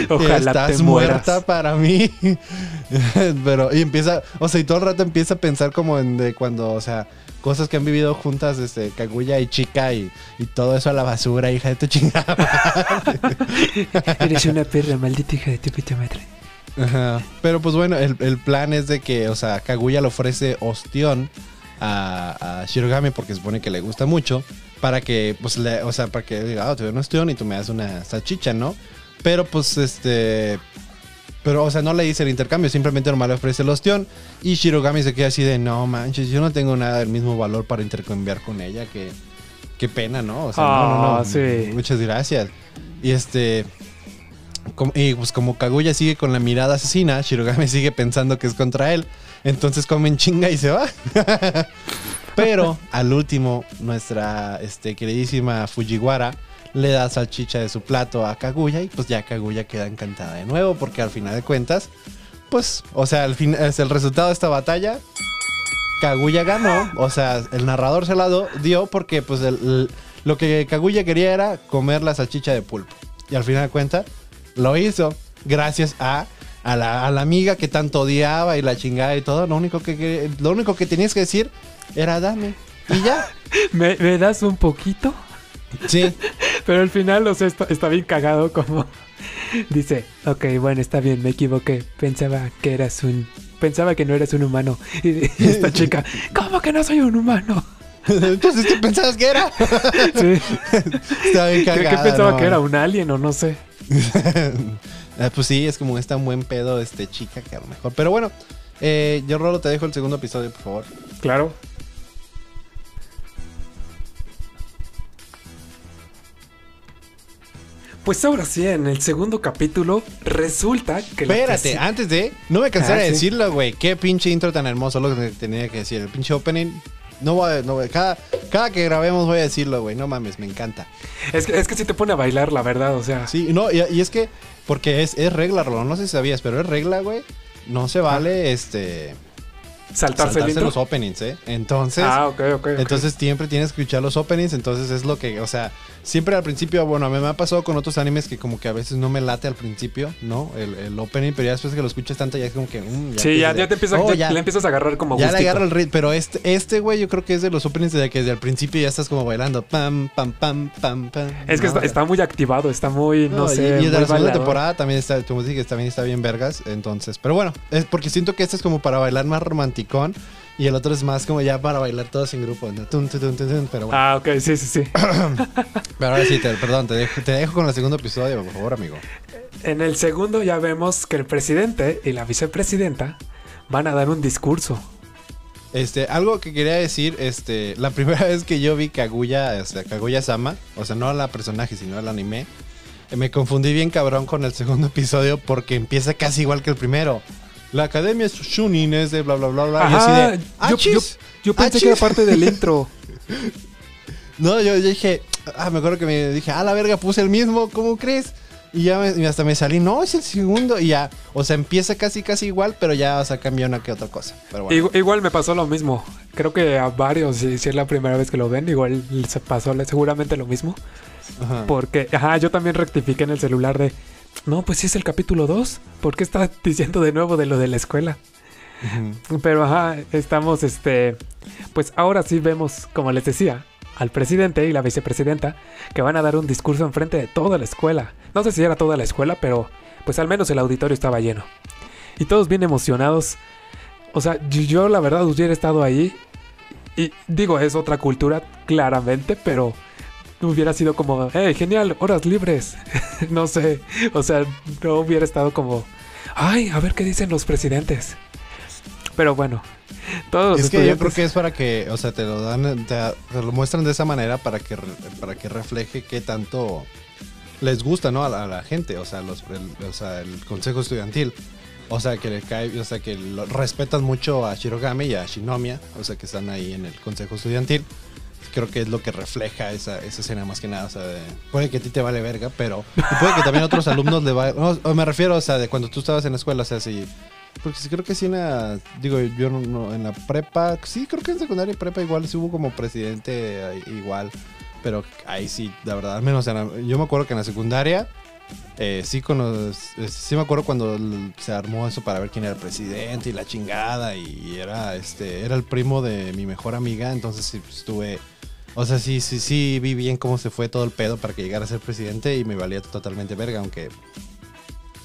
ojalá estás te muerta para mí. Pero, y empieza, o sea, y todo el rato empieza a pensar como en de cuando, o sea, cosas que han vivido juntas, este, Kaguya y Chica y, y todo eso a la basura, hija de tu chingada. Eres una perra, maldita hija de tu puta madre. Ajá. Pero pues bueno, el, el plan es de que, o sea, Kaguya le ofrece ostión a, a Shirogami porque supone que le gusta mucho. Para que, pues, le, o sea, para que diga, ah, te doy un ostión y tú me das una salchicha, ¿no? Pero pues, este. Pero, o sea, no le dice el intercambio, simplemente normal le ofrece el ostión. Y Shirogami se queda así de, no manches, yo no tengo nada del mismo valor para intercambiar con ella. Que, qué pena, ¿no? O sea, no, no, Ah, no. sí. Muchas gracias. Y este. Como- y pues como Kaguya sigue con la mirada asesina, Shirogami sigue pensando que es contra él. Entonces comen chinga y se va. Pero al último, nuestra este, queridísima Fujiwara le da salchicha de su plato a Kaguya y pues ya Kaguya queda encantada de nuevo porque al final de cuentas, pues, o sea, al fin, es el resultado de esta batalla. Kaguya ganó, o sea, el narrador se la dio porque pues el- el- lo que Kaguya quería era comer la salchicha de pulpo. Y al final de cuentas, lo hizo gracias a, a, la, a la amiga que tanto odiaba y la chingada y todo. Lo único que, que- lo único que tenías que decir era dame. Y ya. ¿Me, me das un poquito? Sí. Pero al final, o sea, está, está bien cagado como... Dice, ok, bueno, está bien, me equivoqué. Pensaba que eras un... Pensaba que no eras un humano. Y, esta chica, ¿cómo que no soy un humano? Entonces tú pensabas que era. Sí. Estaba bien Creo que pensaba no, que era un alien o no sé. Ah, pues sí, es como es tan buen pedo este chica que a lo mejor. Pero bueno, eh, yo Rolo te dejo el segundo episodio, por favor. Claro. Pues ahora sí, en el segundo capítulo resulta que Espérate, antes de. No me cansaré Ah, de sí. decirlo, güey. Qué pinche intro tan hermoso lo que tenía que decir. El pinche opening. No voy a. No voy a- cada, cada que grabemos voy a decirlo, güey. No mames, me encanta. Es que, es que sí te pone a bailar, la verdad, o sea. Sí, no, y, y es que. Porque es, es regla, Rolo. No sé si sabías, pero es regla, güey. No se vale este. Saltarse, los openings, ¿eh? Entonces. Ah, ok, ok. ok. Entonces siempre tienes que escuchar los openings, entonces es lo que, o sea, siempre al principio, bueno, a mí me ha pasado con otros animes que como que a veces no me late al principio, ¿no? El, el opening, pero ya después que lo escuchas tanto ya es como que... mm, sí, ya, te empiezas, "Oh, ya ya, le empiezas a agarrar como ya le agarro el ritmo, pero este, este güey yo creo que es de los openings de que desde el principio ya estás como bailando, pam, pam, pam, pam, pam. Es que ¿no? está, está muy activado, está muy, no, No, sé, y, y de la segunda temporada también está, como dije, también está bien vergas, entonces, pero bueno, es porque siento que este es como para bailar más romanticón y el otro es más como ya para bailar todos en grupo, ¿no? Tun, tun, tun, tun, tun, pero bueno. Ah, ok, sí, sí, sí. Pero ahora sí, te, perdón, te dejo, te dejo con el segundo episodio, por favor, amigo. En el segundo ya vemos que el presidente y la vicepresidenta van a dar un discurso. Este, algo que quería decir, este, la primera vez que yo vi Kaguya, o sea, Kaguya Sama, o sea, no a la personaje, sino al anime, eh, me confundí bien cabrón con el segundo episodio porque empieza casi igual que el primero. La academia Shunin es de bla bla bla bla. y así Ajá, de, yo, "Achis, yo, yo pensé que era achis". parte del intro. No, yo, yo dije, ah, me acuerdo que me dije, ah, la verga, puse el mismo, ¿cómo crees? Y ya me- y hasta me salí, no, es el segundo. Y ya, o sea, empieza casi casi igual, pero ya, o sea, cambia una que otra cosa. Pero bueno. Igu- Igual, me pasó lo mismo. Creo que a varios, si, si es la primera vez que lo ven, igual se pasó le- seguramente lo mismo. Ajá. Porque, ajá, yo también rectifiqué en el celular de, no, pues sí es el capítulo 2. ¿Por qué está diciendo de nuevo de lo de la escuela? Pero ajá, estamos, este, pues ahora sí vemos, como les decía, al presidente y la vicepresidenta que van a dar un discurso en frente de toda la escuela. No sé si era toda la escuela, pero pues al menos el auditorio estaba lleno. Y todos bien emocionados. O sea, yo la verdad hubiera estado ahí. Y digo, es otra cultura, claramente, pero hubiera sido como, hey, genial, horas libres. no sé, o sea, no hubiera estado como, ay, a ver qué dicen los presidentes. Pero bueno, todos los Es que yo creo que es para que, o sea, te lo dan, te, te lo muestran de esa manera para que, para que refleje qué tanto les gusta, ¿no? A la, a la gente, o sea, los, el, o sea, el consejo estudiantil. O sea, que le cae, o sea, que lo- respetan mucho a Shirogane y a Shinomiya, o sea, que están ahí en el consejo estudiantil. Creo que es lo que refleja esa, esa escena más que nada, o sea, de- puede que a ti te vale verga, pero y puede que también a otros alumnos le va, me refiero, o sea, de cuando tú estabas en la escuela, o sea, si porque creo que sí en la, digo, yo no, en la prepa, sí, creo que en secundaria y prepa igual sí hubo como presidente igual, pero ahí sí, la verdad, al menos yo me acuerdo que en la secundaria, eh, sí, con los, eh, sí me acuerdo cuando se armó eso para ver quién era el presidente y la chingada y era, este, era el primo de mi mejor amiga, entonces pues, estuve, o sea, sí, sí, sí, vi bien cómo se fue todo el pedo para que llegara a ser presidente y me valía totalmente verga, aunque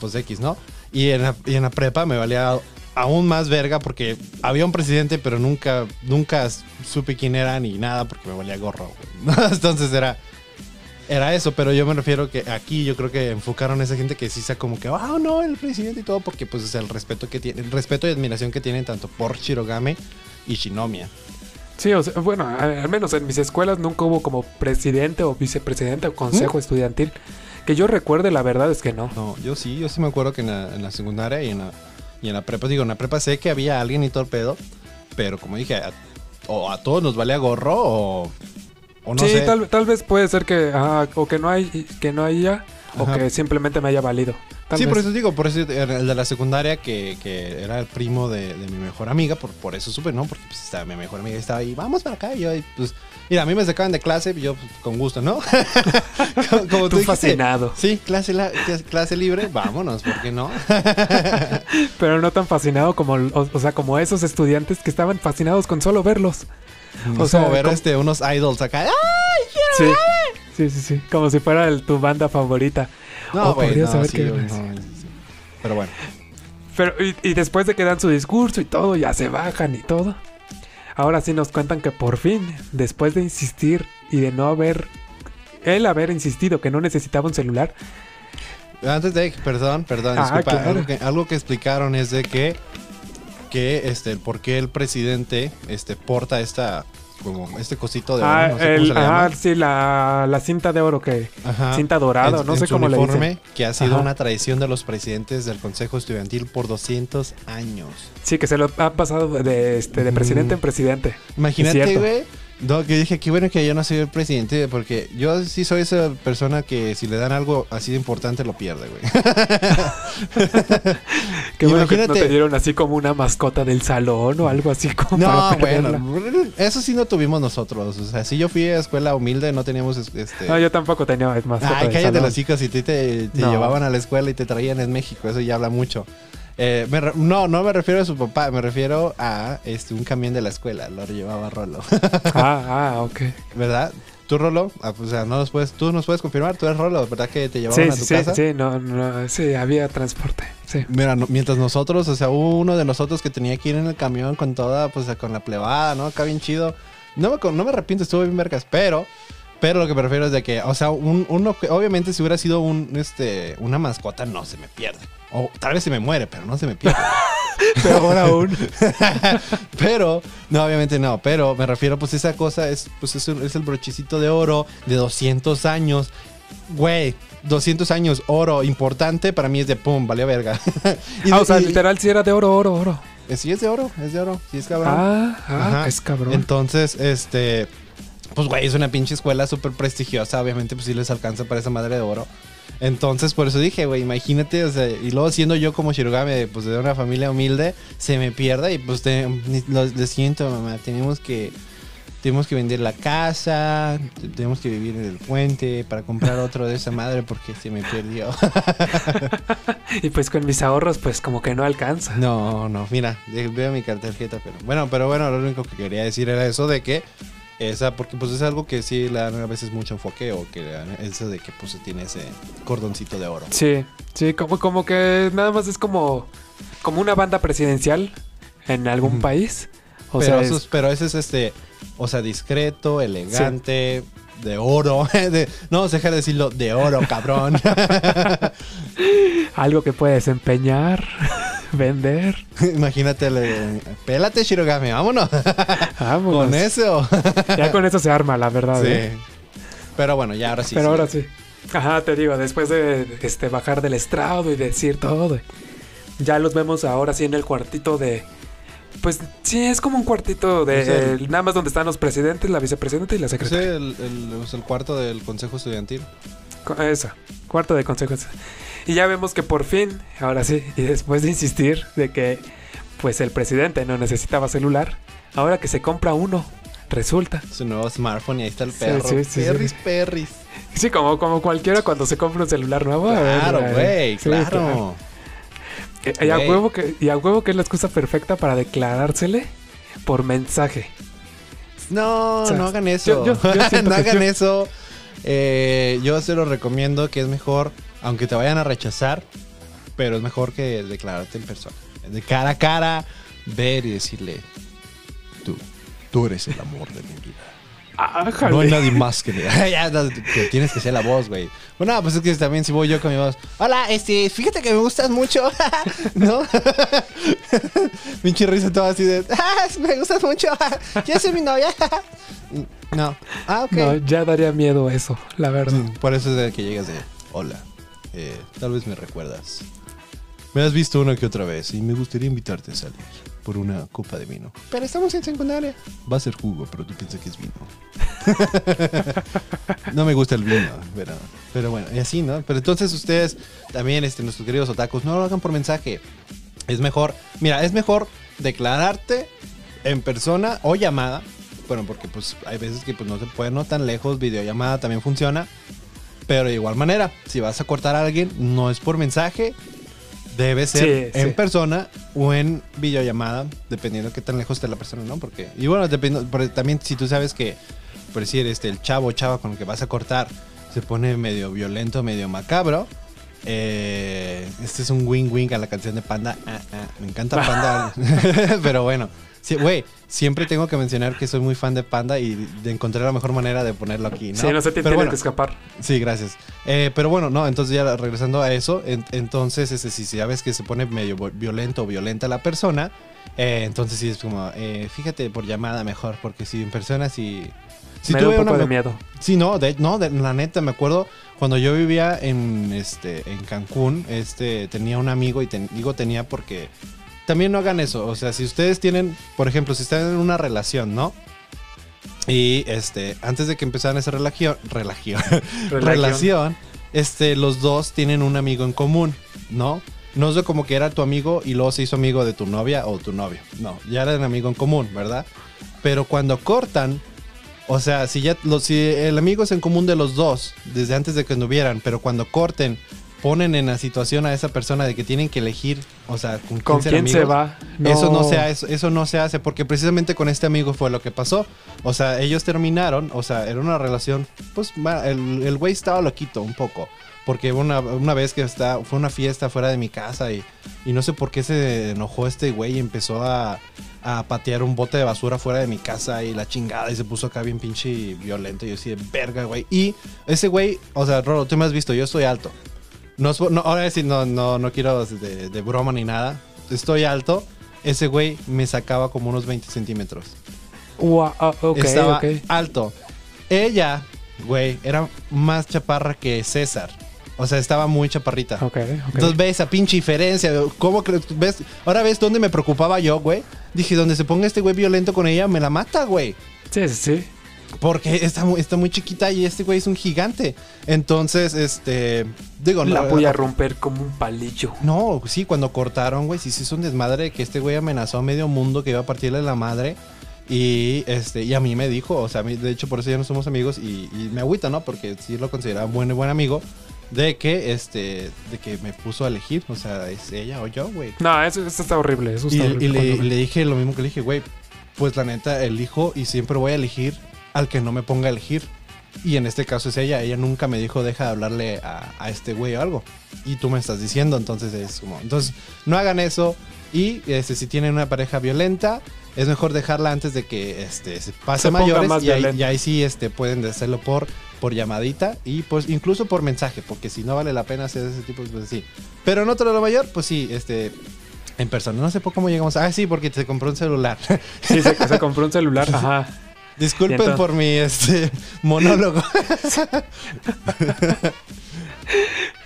pues X, ¿no? Y en la, y en la prepa me valía aún más verga porque había un presidente, pero nunca, nunca supe quién era ni nada porque me valía gorro. güey. Entonces era, era eso, pero yo me refiero que aquí yo creo que enfocaron a esa gente que sí sea como que, ah, no, el presidente y todo, porque pues es el respeto que tiene, el respeto y admiración que tienen tanto por Shirogame y Shinomiya. Sí, o sea, bueno, al menos en mis escuelas nunca hubo como presidente o vicepresidente o consejo estudiantil. Que yo recuerde, la verdad es que no. No, yo sí, yo sí me acuerdo que en la, en la secundaria y en la, y en la prepa, digo, en la prepa sé que había alguien y todo el pedo, pero como dije, a, o a todos nos valía gorro o, o no sí, sé. tal, tal vez puede ser que, ah, o que no hay, que no haya, o que simplemente me haya valido. Tal sí, vez. por eso digo, por eso el de la secundaria que, que era el primo de, de mi mejor amiga, por, por eso supe, ¿no? Porque pues, estaba, mi mejor amiga estaba ahí, vamos para acá, y yo, y, pues, mira, a mí me sacaban de clase, y yo pues, con gusto, ¿no? como, como Tú fascinado. Sí, clase, la- clase libre, vámonos, ¿por qué no? Pero no tan fascinado como, o, o sea, como esos estudiantes que estaban fascinados con solo verlos. O O sea, sea, ver como- este, unos idols acá. ¡ah! Sí. Sí, sí, sí. Como si fuera el- tu banda favorita. No, O güey, podrías no, saber sí, güey, es. no, sí. Pero bueno. Pero, y, y después de que dan su discurso y todo, ya se bajan y todo. Ahora sí nos cuentan que por fin, después de insistir y de no haber. Él haber insistido que no necesitaba un celular. Antes de, perdón, perdón, Ah, disculpa, claro. algo, que, algo que explicaron es de que, que este, el por qué el presidente este, porta esta, como este cosito de oro, Ah, no sé el- le ah, sí, la, la cinta de oro que. Ajá. Cinta dorada, En- no en sé su cómo le uniforme, dicen. que ha sido Ajá. una tradición de los presidentes del Consejo Estudiantil por 200 años. Sí, que se lo ha pasado de, este, de presidente en presidente. Imagínate, güey. No, que dije, qué bueno que yo no soy el presidente, porque yo sí soy esa persona que si le dan algo así de importante lo pierde, güey. Qué bueno que no Imagínate- te dieron así como una mascota del salón o algo así como No, bueno, eso sí no tuvimos nosotros. O sea, si yo fui a escuela humilde, no teníamos este. No, yo tampoco tenía mascota Ay, del cállate salón. las chicas y te, te, te No. llevaban a la escuela y te traían en México. Eso ya habla mucho. Eh, me re- no, no me refiero a su papá, me refiero a este un camión de la escuela. Lo llevaba Rolo. Ah, ah, ok. ¿Verdad? ¿Tú, Rolo? Ah, pues, o sea, no nos puedes, tú nos puedes confirmar. Tú eres Rolo, ¿verdad que te llevaban Sí, a tu sí, casa? sí, no, no, sí, había transporte, sí. Mira, no- mientras nosotros, o sea, hubo uno de nosotros que tenía que ir en el camión con toda, pues con la plebada, ¿no? Acá bien chido. No me, no me arrepiento, estuvo bien vergas, pero, pero lo que me refiero es de que, o sea, un, que- obviamente si hubiera sido un, este, una mascota, no se me pierde. O tal vez se me muere, pero no se me pierde. Peor aún. pero, no, obviamente no, pero me refiero, pues esa cosa es, pues es, el brochecito de oro de 200 años. Güey, 200 años, oro, importante, para mí es de pum, vale verga. Y Ah, o sea, y- literal sí era de oro, oro, oro. Eh, Sí, es de oro, es de oro, sí es cabrón. Ah, ah, es cabrón. Entonces, este, pues güey, es una pinche escuela súper prestigiosa, obviamente pues sí les alcanza para esa madre de oro. Entonces, por eso dije, güey, imagínate, o sea, y luego siendo yo como Shirogame, pues de una familia humilde, se me pierda y pues te, lo, lo siento, mamá, tenemos que, tenemos que vender la casa, tenemos que vivir en el puente para comprar otro de esa madre porque se me perdió. Y pues con mis ahorros, pues como que no alcanza. No, no, mira, veo mi tarjeta, pero bueno, pero bueno, lo único que quería decir era eso de que esa, porque pues es algo que sí le dan a veces mucho enfoque o que le dan eso de que pues tiene ese cordoncito de oro. Sí, sí, como, como que nada más es como, como una banda presidencial en algún país. O pero, sea, es- pero ese es este, o sea, discreto, elegante, de oro. de- no, deja de decirlo de oro, cabrón. algo que puedes empeñar, vender. Imagínate, le- pélate Shirogami, vámonos. Vámonos. Con eso. Ya con eso se arma, la verdad. sí. ¿eh? Pero bueno, ya ahora sí. Pero sí. ahora sí. Ajá, te digo, después de este bajar del estrado y decir todo, ya los vemos ahora sí en el cuartito de. Pues sí, es como un cuartito de. El- nada más donde están los presidentes, la vicepresidenta y la Sí, secretaria. el, el- el cuarto del consejo estudiantil. Eso, cuarto de consejos. Y ya vemos que por fin, ahora sí, y después de insistir de que pues el presidente no necesitaba celular, ahora que se compra uno, resulta. Su nuevo smartphone y ahí está el perro. sí, sí, perris, sí. perris. Sí, como, como cualquiera cuando se compra un celular nuevo. Claro, güey, claro. Eh, Y a, huevo que, y a huevo que es la excusa perfecta para declarársele por mensaje. No, O sea, no hagan eso. yo- yo- yo siento no hagan eso. Eh, yo se lo recomiendo que es mejor, aunque te vayan a rechazar, pero es mejor que declararte en persona. De cara a cara, ver y decirle, tú, tú eres el amor de mi vida. Ájale. No hay nadie más que me... ya, no, que tienes que ser la voz, güey. Bueno, pues es que también si voy yo con mi voz. Hola, este, fíjate que me gustas mucho. ¿No? Pinche risa toda así de... "Ah, me gustas mucho. ¿Quieres ser mi novia? no. Ah, ok. No, ya daría miedo eso, la verdad. Por eso es de que llegas de... Hola, eh, tal vez me recuerdas. Me has visto una que otra vez y me gustaría invitarte a salir por una copa de vino. Pero estamos en secundaria. Va a ser jugo, pero tú piensas que es vino. no me gusta el vino, pero, pero bueno, y así, ¿no? Pero entonces ustedes, también este, nuestros queridos otakus, no lo hagan por mensaje. Es mejor, mira, es mejor declararte en persona o llamada. Bueno, porque pues hay veces que pues no se puede, no tan lejos, videollamada también funciona. Pero de igual manera, si vas a cortar a alguien, no es por mensaje, debe ser Sí, en sí. persona o en videollamada, dependiendo de qué tan lejos esté la persona, ¿no? Porque, y bueno, dependiendo, también si tú sabes que, por decir, este, el chavo o chava con el que vas a cortar se pone medio violento, medio macabro. eh, este es un wing-wing a la canción de Panda. Ah, ah, me encanta Panda. pero bueno, sí, güey, siempre tengo que mencionar que soy muy fan de Panda y de encontrar la mejor manera de ponerlo aquí, ¿no? Sí, no se te Pero tiene bueno, que escapar. Sí, gracias. Eh, pero bueno, no, entonces ya regresando a eso, en- entonces ese, si si ya ves que se pone medio violento o violenta la persona, eh, entonces sí es como, eh, fíjate por llamada mejor, porque si en persona sí... Si me da un poco una de miedo. Sí, no, de, no, de- la neta, me acuerdo cuando yo vivía en, este, en Cancún, este, tenía un amigo y ten- digo tenía porque también no hagan eso. O sea, si ustedes tienen, por ejemplo, si están en una relación, ¿no? Y este, antes de que empezaran esa relación, relación, relación, este, los dos tienen un amigo en común, ¿no? No es de como que era tu amigo y luego se hizo amigo de tu novia o tu novio. No, ya eran amigo en común, ¿verdad? Pero cuando cortan, o sea, si ya si el amigo es en común de los dos, desde antes de que anduvieran, pero cuando corten, ponen en la situación a esa persona de que tienen que elegir, o sea, con quién, ¿Con quién se va? Eso no se hace, eso no se hace porque precisamente con este amigo fue lo que pasó. O sea, ellos terminaron, o sea, era una relación, pues el el güey estaba loquito un poco. Porque una, una vez que está, fue una fiesta fuera de mi casa y, y no sé por qué se enojó este güey y empezó a, a patear un bote de basura fuera de mi casa y la chingada y se puso acá bien pinche violento. Y yo así de verga, güey. Y ese güey, o sea, Roro, tú me has visto, yo estoy alto. No, ahora sí, no, no, no quiero de, de broma ni nada. Estoy alto. Ese güey me sacaba como unos 20 centímetros. Ua- ah, Estaba alto. Ella, güey, era más chaparra que César. O sea, estaba muy chaparrita. Ok, ok. Entonces ves esa pinche diferencia. ¿Cómo? ¿Ves? Ahora ves dónde me preocupaba yo, güey. Dije, donde se ponga este güey violento con ella, me la mata, güey. Sí, sí, sí. Porque está muy, está muy chiquita y este güey es un gigante. Entonces, este. Digo, La no. voy a romper como un palillo. No, sí, cuando cortaron, güey, sí, sí es un desmadre que este güey amenazó a medio mundo que iba a partirle la madre. Y, este, y a mí me dijo, o sea, de hecho por eso ya no somos amigos y, y me agüita, ¿no? Porque sí lo consideraba buen, buen amigo. De que, este, de que me puso a elegir, o sea, es ella o yo, güey. No, eso, eso está horrible. Eso Y, está horrible y le, cuando- y le dije lo mismo que le dije, güey, pues la neta elijo y siempre voy a elegir al que no me ponga a elegir. Y en este caso es ella, ella nunca me dijo deja de hablarle a, a este güey o algo. Y tú me estás diciendo, entonces es como, entonces no hagan eso. Y este, si tienen una pareja violenta, es mejor dejarla antes de que este, se pase Se mayores. y, ahí, violenta. y ahí sí este, pueden hacerlo por, por llamadita y pues incluso por mensaje, porque si no vale la pena hacer ese tipo de pues sí. Pero en otro de lo mayor, pues sí, este, en persona. No sé por cómo llegamos. Ah, sí, porque te compró un celular. Sí, se, se compró un celular. Ajá. Disculpen entonces- por mi este monólogo.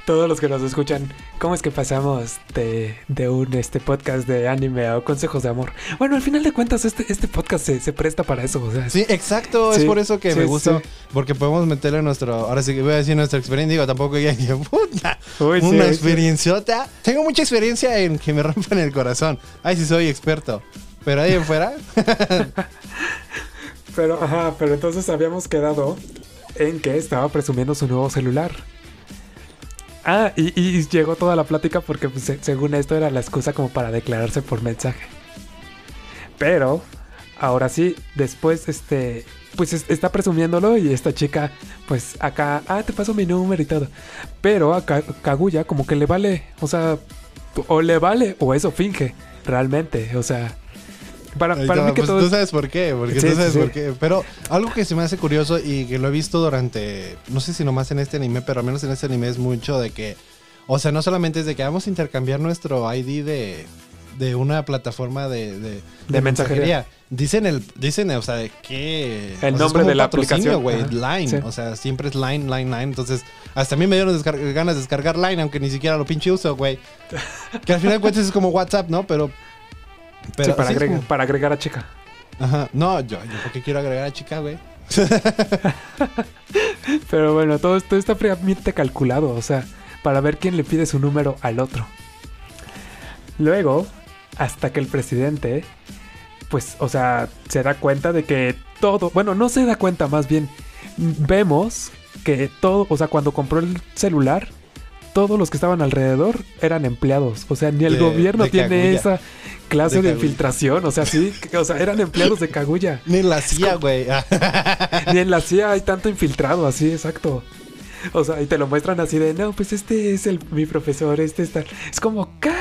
Todos los que nos escuchan, ¿cómo es que pasamos de, de un este podcast de anime a consejos de amor? Bueno, al final de cuentas, este, este podcast se, se presta para eso. O sea, Sí, exacto. Sí, es por eso que sí, me gusta. sí. Porque podemos meterle nuestro. Ahora sí que voy a decir nuestra experiencia. Digo, tampoco ya que puta. Uy, una experienciota. Tengo mucha experiencia en que me rompan el corazón. Ay, sí soy experto. Pero ahí en fuera. Pero, ajá, pero entonces habíamos quedado en que estaba presumiendo su nuevo celular. Ah, y, y llegó toda la plática porque pues, se- según esto era la excusa como para declararse por mensaje. Pero, ahora sí, después, este, pues es- está presumiéndolo y esta chica, pues acá, ah, te paso mi número y todo. Pero a Ka- Kaguya como que le vale, o sea, o le vale o eso finge, realmente, o sea... Para, mí que pues, todo tú es- sabes por qué, porque Sí, tú sabes sí, por qué. Pero algo que se me hace curioso y que lo he visto durante, no sé si nomás en este anime, pero al menos en este anime es mucho de que, o sea, no solamente es de que vamos a intercambiar nuestro ID de, de una plataforma de, de, De mensajería. Dicen el, dicen, o sea, de que El o nombre de la aplicación. güey. Line, Sí. o sea, siempre es Line, Line, Line. Entonces, hasta a mí me dieron ganas de descargar Line, aunque ni siquiera lo pinche uso, güey. Que al final de cuentas es como WhatsApp, ¿no? Pero, pero sí, para, sí agregar, como- para agregar a chica. Ajá. No, yo, yo porque quiero agregar a chica, güey. Pero bueno, todo esto está fríamente calculado, o sea, para ver quién le pide su número al otro. Luego, hasta que el presidente, pues, o sea, se da cuenta de que todo, bueno, no se da cuenta más bien, vemos que todo, o sea, cuando compró el celular, todos los que estaban alrededor eran empleados, o sea, ni el De- gobierno de tiene esa clase De infiltración, o sea, sí, que- o sea, eran empleados de Kaguya. Ni la CIA, güey. Ni en la CIA hay tanto infiltrado, así, exacto. O sea, y te lo muestran así de, no, pues este es el, mi profesor, este está. Es como, ¿qué?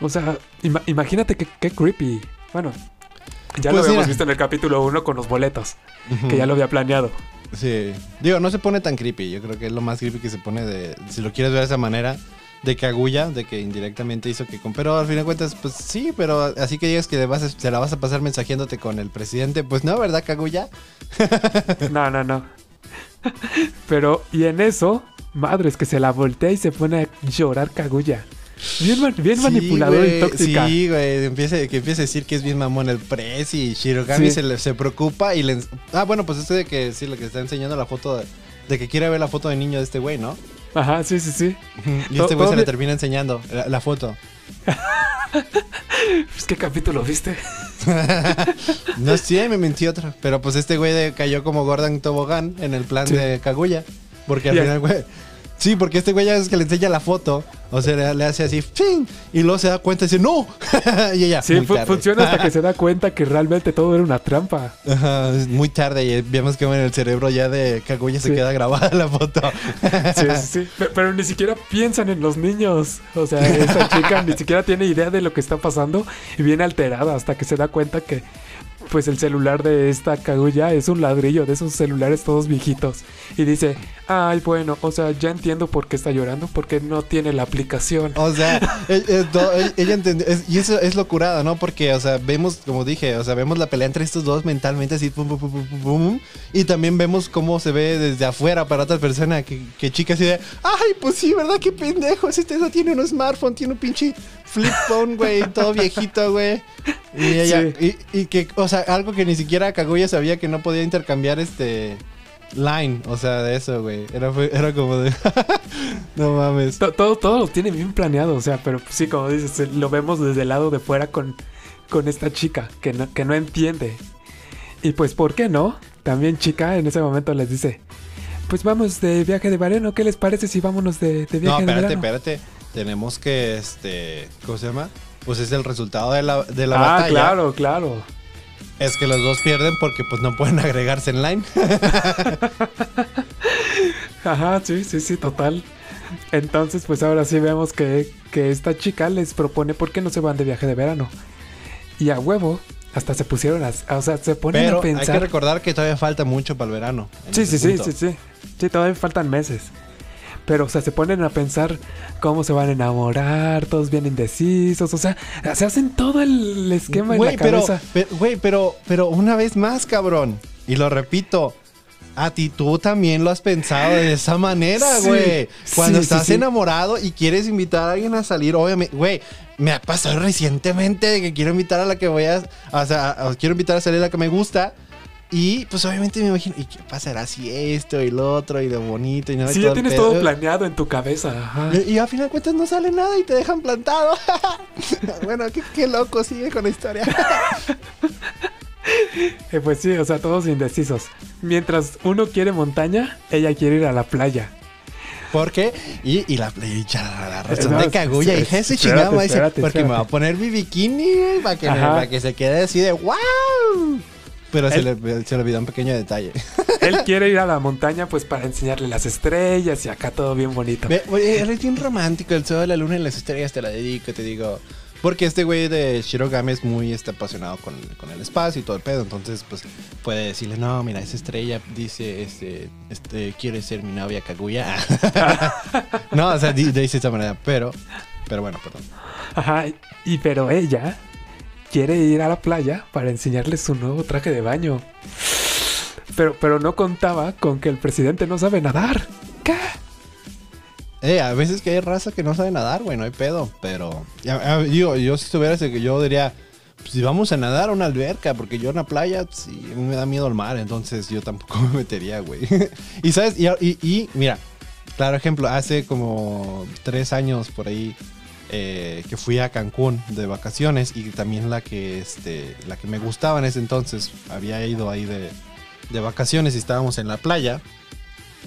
O sea, ima- imagínate qué, qué creepy. Bueno, ya lo Pues habíamos mira. visto en el capítulo 1 con los boletos, que ya lo había planeado. Sí. Digo, no se pone tan creepy. Yo creo que es lo más creepy que se pone de. Si lo quieres ver de esa manera. De Kaguya, de que indirectamente hizo que. con- Pero al fin de cuentas, pues sí, pero así que digas que le vas a- se la vas a pasar mensajeándote con el presidente. Pues no, ¿verdad, Kaguya? No, no, no. Pero, y en eso, madres, que se la voltea y se pone a llorar Kaguya. Bien, ma- bien Sí, manipulador güey, y tóxica. Sí, güey. Empieza, que empiece a decir que es bien mamón el press y Shirogami Sí. se, le- se preocupa y le. Ah, bueno, pues este de que sí, lo que está enseñando la foto de, de que quiere ver la foto de niño de este güey, ¿no? Ajá, sí, sí, sí. Y este güey se le termina enseñando la, la foto. Pues, ¿Qué capítulo viste? No sé, me mentí otra. Pero pues este güey cayó como Gordon Tobogán en el plan Sí. de Kaguya. Porque al final, güey. Sí, porque este güey ya es que le enseña la foto. O sea, le, hace así, ¡fin! Y luego se da cuenta y dice, ¡No! y ella, Sí, fu- tarde. funciona hasta que se da cuenta que realmente todo era una trampa. Ajá, muy tarde y vemos que en el cerebro ya de Kaguya se queda grabada la foto. Sí, sí, sí. Pe- Pero, ni siquiera piensan en los niños. O sea, esta chica ni siquiera tiene idea de lo que está pasando y viene alterada hasta que se da cuenta que pues el celular de esta Kaguya es un ladrillo de esos celulares todos viejitos. Y dice, ay, bueno, o sea, ya entiendo por qué está llorando, porque no tiene la aplicación. O sea, e- e- e- ella entendió. es- y eso es locurada, ¿no? Porque, o sea, vemos, como dije, o sea, vemos la pelea entre estos dos mentalmente así, pum, pum, pum, pum, pum, pum, y también vemos cómo se ve desde afuera para otra persona, que, que chica así de, ay, pues sí, ¿verdad? Qué pendejo, este no tiene un smartphone, tiene un pinche flip phone, güey, todo viejito, güey. Y ella, y, y que, o sea, algo que ni siquiera Kaguya sabía que no podía intercambiar este line, o sea, de eso, güey. Era, era como de, no mames. To- Todo, todo lo tiene bien planeado, o sea, pero sí, como dices, eh, lo vemos desde el lado de fuera con, con esta chica que no, que no entiende. Y pues, ¿por qué no? También chica en ese momento les dice, pues vamos de viaje de verano, ¿qué les parece si vámonos de, de viaje No, de espérate, verano? espérate. Tenemos que, este, ¿cómo se llama? Pues es el resultado de la, de la ah, batalla. claro, claro. Es que los dos pierden porque pues no pueden agregarse en line. Ajá, sí, sí, sí, total. Entonces, pues ahora sí vemos que, que esta chica les propone por qué no se van de viaje de verano. Y a huevo, hasta se pusieron a... O sea, se ponen Pero a hay que pensar... recordar que todavía falta mucho para el verano. Sí, sí, sí, sí, sí. Sí, todavía faltan meses. Pero, o sea, se ponen a pensar cómo se van a enamorar, todos bien indecisos. O sea, se hacen todo el esquema Güey, en la pero, cabeza. pe- güey, pero, pero una vez más, cabrón. Y lo repito. A ti tú también lo has pensado de esa manera, Sí, güey. Cuando sí, sí, estás sí. enamorado y quieres invitar a alguien a salir, obviamente, güey, me ha pasado recientemente de que quiero invitar a la que voy a, o sea, quiero invitar a salir a la que me gusta. Y pues obviamente me imagino, ¿y qué pasará si esto y lo otro y lo bonito y no Sí, ya tienes todo planeado en tu cabeza. Ajá. y, y a final de cuentas no sale nada y te dejan plantado. bueno, qué, qué loco sigue con la historia. Eh, pues sí, o sea, todos indecisos. Mientras uno quiere montaña, ella quiere ir a la playa. Porque, y, y la, y ya, la razón No, de hija, ese chingado espérate, porque me va a poner mi bikini para que, me- para que se quede así de wow. Pero se Él- le, se le olvidó un pequeño detalle. Él quiere ir a la montaña, pues para enseñarle las estrellas y acá todo bien bonito. Ve, güey, eres bien romántico, el sol, la luna y las estrellas te la dedico, te digo. Porque este güey de Shirogami es muy este, apasionado con, con el espacio y todo el pedo. Entonces, pues, puede decirle, no, mira, esa estrella dice, este, este, quiere ser mi novia Kaguya. no, o sea, di- dice de esa manera, pero, pero bueno, perdón. Ajá, y pero ella quiere ir a la playa para enseñarle su nuevo traje de baño. Pero, pero no contaba con que el presidente no sabe nadar. Eh, a veces que hay raza que no sabe nadar, güey, no hay pedo. Pero, digo, yo si estuviera, ese- yo diría, pues, si vamos a nadar a una alberca, porque yo en la playa, pues, sí, me da miedo el mar, entonces yo tampoco me metería, güey. y sabes, y, mira, claro ejemplo, hace como tres años por ahí eh, que fui a Cancún de vacaciones y también la que, este, la que me gustaba en ese entonces, había ido ahí de, de vacaciones y estábamos en la playa.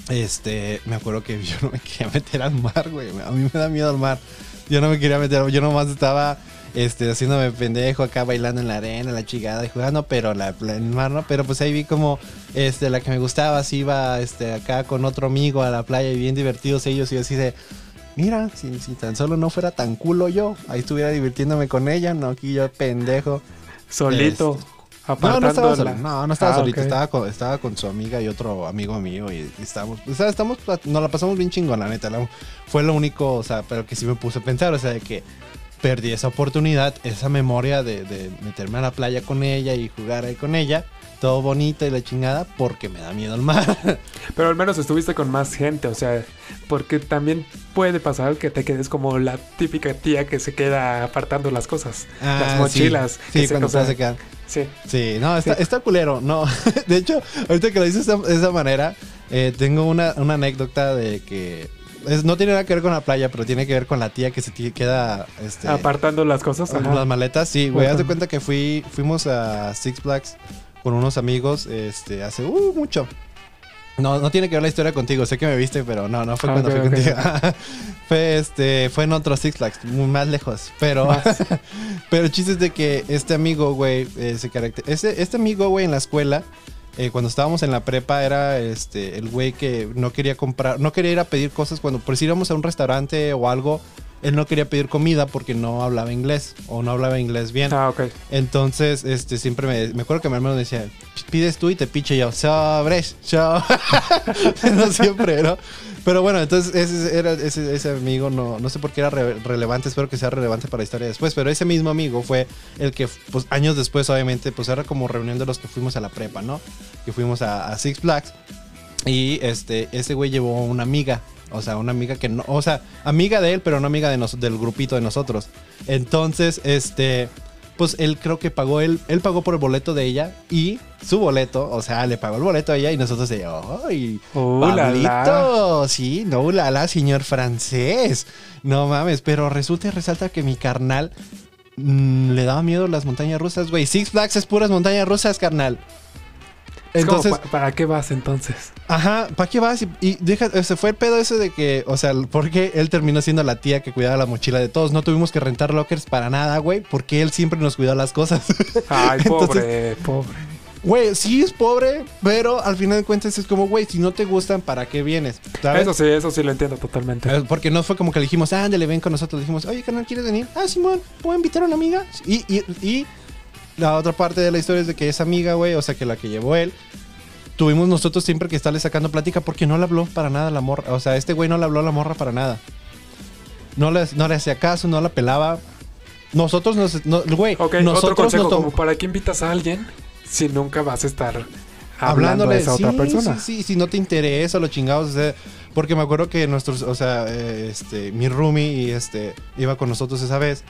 Este, me acuerdo que yo no me quería meter al mar, güey. A mí me da miedo al mar. Yo no me quería meter, yo nomás estaba este, haciéndome pendejo acá bailando en la arena, la chingada y jugando, pero la, el mar no. Pero pues ahí vi como este, la que me gustaba, se iba este, acá con otro amigo a la playa y bien divertidos ellos y así de. Mira, si, si tan solo no fuera tan culo yo, ahí estuviera divirtiéndome con ella, no aquí yo pendejo. Solito. Este, No, no estaba solito. No, no estaba Ah, solito. Estaba, con, estaba con su amiga y otro amigo mío. Y, y estábamos. O sea, estamos. Nos la pasamos bien chingón, la neta. la- fue lo único, o sea, pero que sí me puse a pensar. O sea, de que perdí esa oportunidad, esa memoria de, de meterme a la playa con ella y jugar ahí con ella. Todo bonito y la chingada, porque me da miedo el mar. Pero al menos estuviste con más gente, o sea, porque también puede pasar que te quedes como la típica tía que se queda apartando las cosas, las mochilas. Ah, Sí, que se- cuando se quedan. Sí. Sí, no, está, Sí. está culero. No, de hecho, ahorita que lo dices de esa, manera, eh, tengo una, una anécdota de que es- no tiene nada que ver con la playa, pero tiene que ver con la tía que se queda este, Apartando las cosas. ajá. las maletas. Sí, güey, haz de cuenta que fui, fuimos a Six Flags con unos amigos este, hace uh, mucho. No, no tiene que ver la historia contigo, sé que me viste, pero no, no fue Ah, cuando ok, fui ok. contigo. fue, este, fue en otro Six Flags, muy más lejos, pero... Pero el chiste es de que este amigo, güey, eh, se caracter- este, este amigo, güey, en la escuela, eh, cuando estábamos en la prepa, era este el güey que no quería comprar, no quería ir a pedir cosas cuando, por si íbamos a un restaurante o algo, él no quería pedir comida porque no hablaba inglés o no hablaba inglés bien. Ah, ok. Entonces, este, siempre me, me acuerdo que mi hermano decía, pides tú y te piche yo, sobres, yo. no siempre, ¿no? Pero bueno, entonces ese, era, ese, ese amigo, no, no sé por qué era re- relevante, espero que sea relevante para la historia después, pero ese mismo amigo fue el que, pues años después, obviamente, pues era como reunión de los que fuimos a la prepa, ¿no? Que fuimos a, a Six Flags. Y este, ese güey llevó una amiga. O sea, una amiga que no. O sea, amiga de él, pero no amiga de nos- del grupito de nosotros. Entonces, este. Pues él creo que pagó, él, él pagó por el boleto de ella y su boleto, o sea, le pagó el boleto a ella y nosotros de, ¡ay! Uh, la, la. Pablito, sí, no, la, la, señor francés. No mames, pero resulta y resalta que mi carnal mm, le daba miedo las montañas rusas, güey. Six Flags es puras montañas rusas, carnal. Como, Entonces, "¿Pa- ¿para qué vas entonces? Ajá, ¿para qué vas? Y, y deja, se fue el pedo ese de que, o sea, porque él terminó siendo la tía que cuidaba la mochila de todos. No tuvimos que rentar lockers para nada, güey, porque él siempre nos cuidó las cosas. Ay, Entonces- pobre, pobre. Güey, sí es pobre, pero al final de cuentas es como, güey, si no te gustan, ¿para qué vienes? ¿Sabes? Eso sí, eso sí lo entiendo totalmente. Eh, Porque no fue como que le dijimos, ándale, ven con nosotros. Le dijimos, oye, carnal, ¿quieres venir? Ah, Simón, ¿puedo invitar a una amiga? Y, y, y la otra parte de la historia es de que esa amiga, güey, o sea, que la que llevó él, tuvimos nosotros siempre que estarle sacando plática porque no le habló para nada a la morra. O sea, este güey no le habló a la morra para nada. No le, no le hacía caso, no la pelaba. Nosotros nos. No, güey, nosotros otro consejo, nos tom- como para qué invitas a alguien si nunca vas a estar hablando hablándole a esa otra persona. Sí, sí, si no te interesa los chingados, o sea, porque me acuerdo que nuestros, o sea, eh, este, mi roomie este iba con nosotros esa vez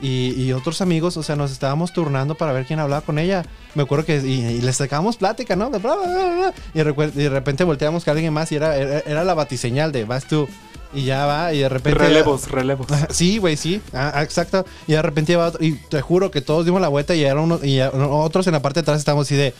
y, y otros amigos, o sea, nos estábamos turnando para ver quién hablaba con ella. Me acuerdo que y, y les sacábamos plática, ¿no? De bla, bla, bla, bla. Y, y de repente volteamos con alguien más y era, era, era la batiseñal de vas tú y ya va y de repente Relevos, relevos. Sí, güey, sí. Ah, ah, exacto. Y de repente iba otro. Y te juro que todos dimos la vuelta y eran unos. Y otros en la parte de atrás estábamos así de.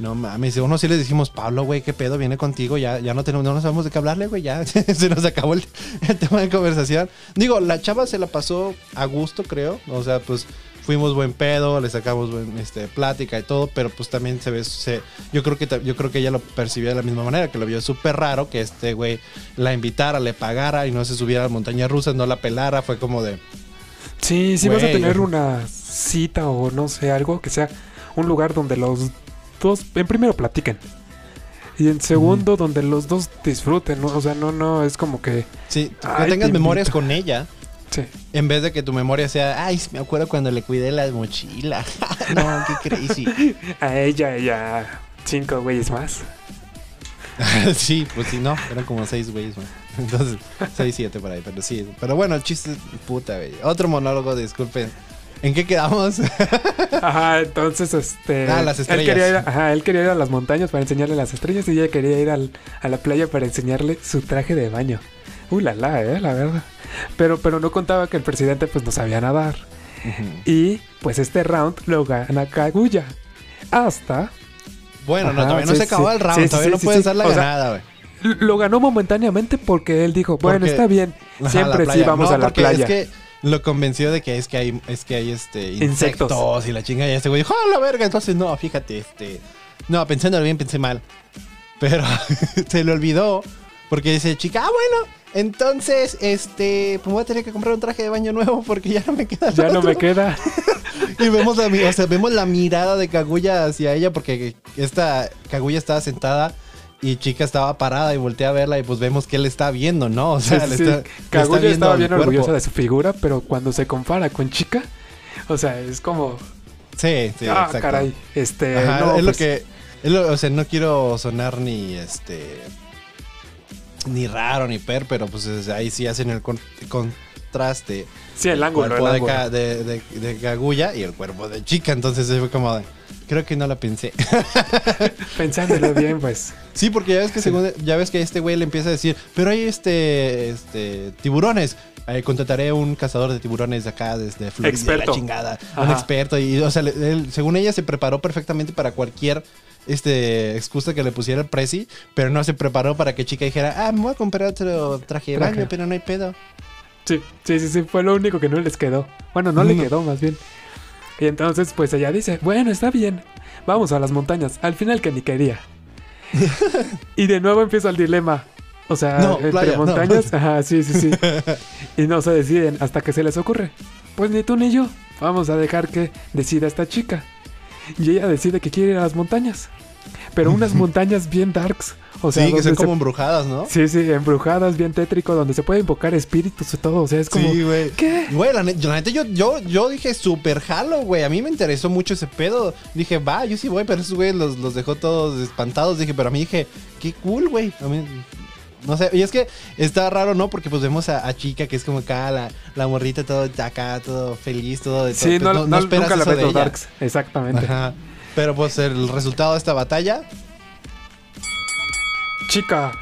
No mames, y unos sí les dijimos, Pablo, güey, qué pedo, viene contigo, ya, ya no tenemos, no nos sabemos de qué hablarle, güey, ya se nos acabó el, el tema de conversación. Digo, la chava se la pasó a gusto, creo. O sea, pues fuimos buen pedo, le sacamos buen, este, plática y todo, pero pues también se ve, se, yo creo que yo creo que ella lo percibió de la misma manera, que lo vio súper raro, que este güey la invitara, le pagara y no se subiera a la montaña rusa, no la pelara, fue como de, Sí, si vas a tener una cita o no sé, algo que sea un lugar donde los dos, en primero platiquen. Y en segundo, donde los dos disfruten, ¿no? O sea, no, no, es como que... sí, que Ay, tengas te memorias invito. con ella. Sí. En vez de que tu memoria sea, ay, me acuerdo cuando le cuidé la mochila. no, qué crazy. A ella y a cinco güeyes más. sí, pues sí, no, eran como seis güeyes, güey. Entonces, seis, siete por ahí, pero sí. Pero bueno, el chiste, puta, güey. Otro monólogo, disculpen. ¿En qué quedamos? Ajá, entonces, este... Ah, las Él estrellas. quería, ir a, ajá, él quería ir a las montañas para enseñarle las estrellas y ella quería ir al- a la playa para enseñarle su traje de baño. Uh, la, la, eh, la verdad. Pero, pero no contaba que el presidente pues no sabía nadar. Y pues este round lo gana Kaguya. Hasta bueno, no, Ajá, todavía no se acabó sí. el round, Sí, todavía no sí. dar la O ganada, güey. lo ganó momentáneamente porque él dijo, bueno, Porque- está bien, siempre sí vamos No, a la playa. Es que lo convenció de que es que hay, es que hay este Insectos. insectos, y la chinga y este güey dijo, ¡ah, la verga! Entonces, no, fíjate, este. No, pensándolo bien, pensé mal. Pero se le olvidó. Porque dice, chica, ah, bueno, entonces, este, pues voy a tener que comprar un traje de baño nuevo porque ya no me queda. Ya no otro". me queda. Y vemos la, mi- o sea, vemos la mirada de Kaguya hacia ella porque esta Kaguya estaba sentada y Chica estaba parada y voltea a verla y pues vemos que él está viendo, ¿no? O sea, Sí, le está, sí. le está Kaguya viendo estaba el bien orgullosa de su figura, pero cuando se compara con chica, o sea, es como, Sí, sí, ah, exacto. caray, este, Ajá, no, es lo pues, que. es lo- o sea, no quiero sonar ni este. Ni raro ni per, pero pues es- ahí sí hacen el con- contraste. sí, el ángulo, el cuerpo de, ángulo. Ka- de, de, de Kaguya y el cuerpo de chica. Entonces fue como de. Creo que no la pensé. Pensándolo bien, pues, Sí, porque ya ves que Sí. según ya ves que este güey le empieza a decir, pero hay este, este tiburones. Eh, contrataré un cazador de tiburones de acá desde Florida, Experto. la chingada, un experto y o sea, le- él, según ella se preparó perfectamente para cualquier este excusa que le pusiera el presi, pero no se preparó para que chica dijera, "Ah, me voy a comprar otro traje de baño, pero no hay pedo." sí, sí, sí, sí, fue lo único que no les quedó. Bueno, no le quedó, más bien. Y entonces, pues ella dice, bueno, está bien, vamos a las montañas, al final que ni quería. y de nuevo empieza el dilema. O sea, No, entre playa, no. montañas, ajá, sí, sí, sí. y no se deciden hasta que se les ocurre. Pues ni tú ni yo, vamos a dejar que decida esta chica. Y ella decide que quiere ir a las montañas. Pero unas montañas bien darks. O sea, sí, que son se- como embrujadas, ¿no? Sí, sí, embrujadas, bien tétrico, donde se puede invocar espíritus y todo. O sea, es como. Sí, güey. ¿Qué? Güey, la, net- la neta, yo, yo, yo dije super jalo, güey. A mí me interesó mucho ese pedo. Dije, va, yo sí voy, pero esos güey los, los dejó todos espantados. Dije, pero a mí dije, qué cool, güey. A mí, no sé, y es que está raro, ¿no? Porque pues vemos a, a Chica, que es como acá, la, la morrita todo acá, todo feliz, todo de Sí, todo, no, pues, no- esperas nunca la eso ves de ella. darks. Exactamente. Ajá. Pero pues el resultado de esta batalla, Chica.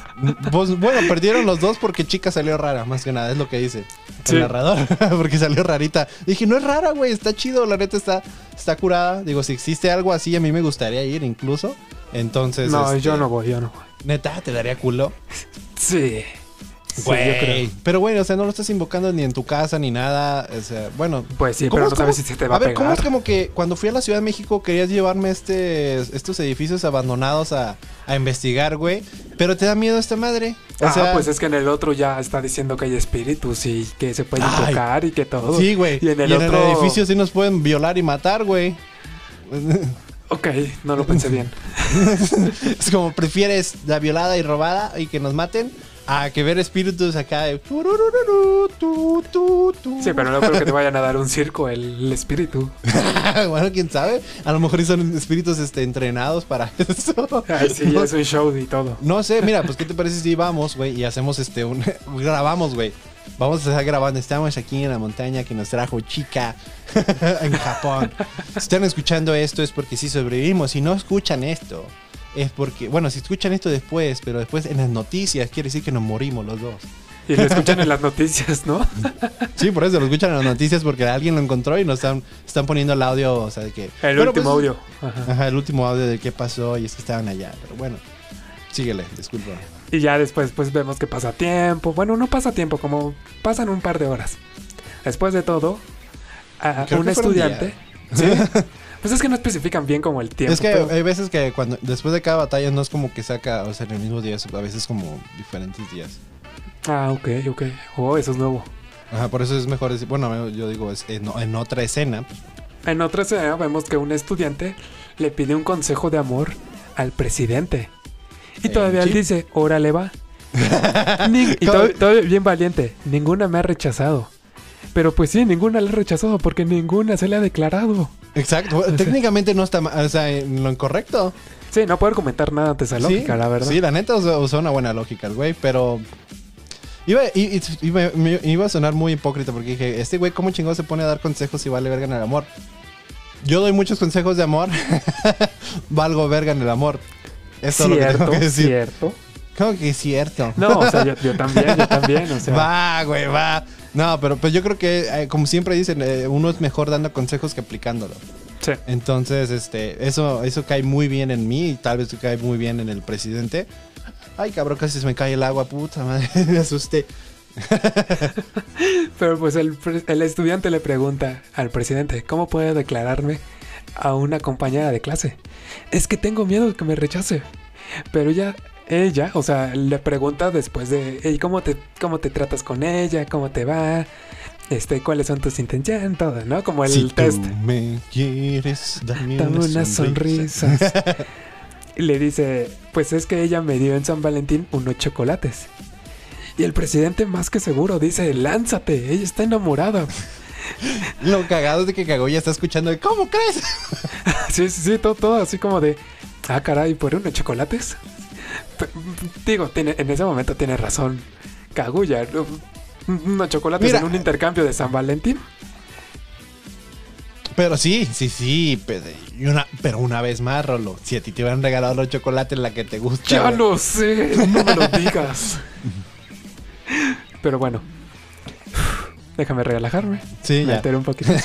pues bueno, perdieron los dos porque Chica salió rara, más que nada, es lo que dice Sí. el narrador, porque salió rarita. Dije, no es rara, güey, está chido, la neta está, está curada. Digo, si existe algo así, a mí me gustaría ir incluso. Entonces. no, este, yo no voy, yo no voy. Neta, te daría culo. Sí. Sí, Güey. yo creo. Pero bueno, o sea, no lo estás invocando ni en tu casa ni nada. O sea, bueno. Pues sí, ¿cómo pero no sabes cómo- si se te va a, ver, ¿cómo pegar. es como que cuando fui a la Ciudad de México querías llevarme este, estos edificios abandonados a, a investigar, güey? Pero te da miedo esta madre. O ah, sea, pues es que en el otro ya está diciendo que hay espíritus y que se pueden Ay. tocar y que todo. Sí, güey. Y en el otro- edificio sí nos pueden violar y matar, güey. Ok, no lo pensé bien. es como prefieres la violada y robada y que nos maten a que ver espíritus acá de... Sí, pero no creo que te vayan a dar un circo el, el espíritu. bueno, quién sabe. A lo mejor son espíritus este, entrenados para eso. Ay, sí, no, es un show y todo. no sé, mira, pues ¿qué te parece si vamos, güey, y hacemos este un grabamos, güey. Vamos a estar grabando. Estamos aquí en la montaña que nos trajo Chica en Japón. Si están escuchando esto es porque sí sobrevivimos. Si no escuchan esto, es porque, bueno, si escuchan esto después, pero después en las noticias quiere decir que nos morimos los dos. Y lo escuchan en las noticias, ¿no? Sí, por eso lo escuchan en las noticias porque alguien lo encontró y nos están, están poniendo el audio, o sea, de que... El último pues, audio. Ajá. Ajá, el último audio de qué pasó y es que estaban allá. Pero bueno, síguele, disculpa. Y ya después pues vemos que pasa tiempo. Bueno, no pasa tiempo, como pasan un par de horas. Después de todo, a un estudiante... ¿Sí? Pues es que no especifican bien como el tiempo. es que pero- hay veces que cuando después de cada batalla no es como que saca, o sea, en el mismo día, a veces como diferentes días. Ah, ok, ok. Oh, eso es nuevo. Ajá, por eso es mejor decir, bueno, yo digo, es en, en otra escena. En otra escena vemos que un estudiante le pide un consejo de amor al presidente. Y todavía él dice, órale va. Y todo, todo bien valiente. Ninguna me ha rechazado. Pero pues sí, ninguna le ha rechazado porque ninguna se le ha declarado. Exacto, sea- técnicamente no está, o sea, en lo incorrecto. Sí, no puedo comentar nada ante esa lógica, sí, la verdad. Sí, la neta usó, una buena lógica el güey, pero... Iba, y- y- y me- me- iba a sonar muy hipócrita porque dije, este güey, ¿cómo chingado se pone a dar consejos y vale verga en el amor? Yo doy muchos consejos de amor, valgo verga en el amor. Eso es lo que cierto, tengo que decir. cierto. ¿Cómo que es cierto? No, o sea, yo, yo también, yo también, o sea. Va, güey, va. No, pero pues yo creo que, eh, como siempre dicen, eh, uno es mejor dando consejos que aplicándolo. Sí. Entonces, este, eso, eso cae muy bien en mí y tal vez cae muy bien en el presidente. Ay, cabrón, casi se me cae el agua, puta madre, me asusté. Pero pues el, el estudiante le pregunta al presidente, ¿cómo puedo declararme a una compañera de clase? Es que tengo miedo de que me rechace. Pero ella, ella, o sea, le pregunta después de, "Ey, ¿cómo te, cómo te tratas con ella? ¿Cómo te va? Este, ¿cuáles son tus intenciones? Todo, ¿no? Como el si test. tú me quieres, dame, Dame una unas sonrisa. sonrisas. le dice, pues es que ella me dio en San Valentín unos chocolates. Y el presidente más que seguro dice, lánzate, ella está enamorada. Lo cagado es de que cagó ya está escuchando de, ¿cómo crees? Sí, sí, sí, todo, todo así como de, ah, caray, ¿por unos chocolates? Digo, tiene, en ese momento tiene razón. Cagulla, unos chocolates Mira. en un intercambio de San Valentín. Pero sí, sí, sí, pero, una, pero una vez más, Rolo, si a ti te hubieran regalado los chocolates la que te gusta. Ya lo sé, no me lo digas. Pero bueno, déjame relajarme. Sí, ya. meter un poquito.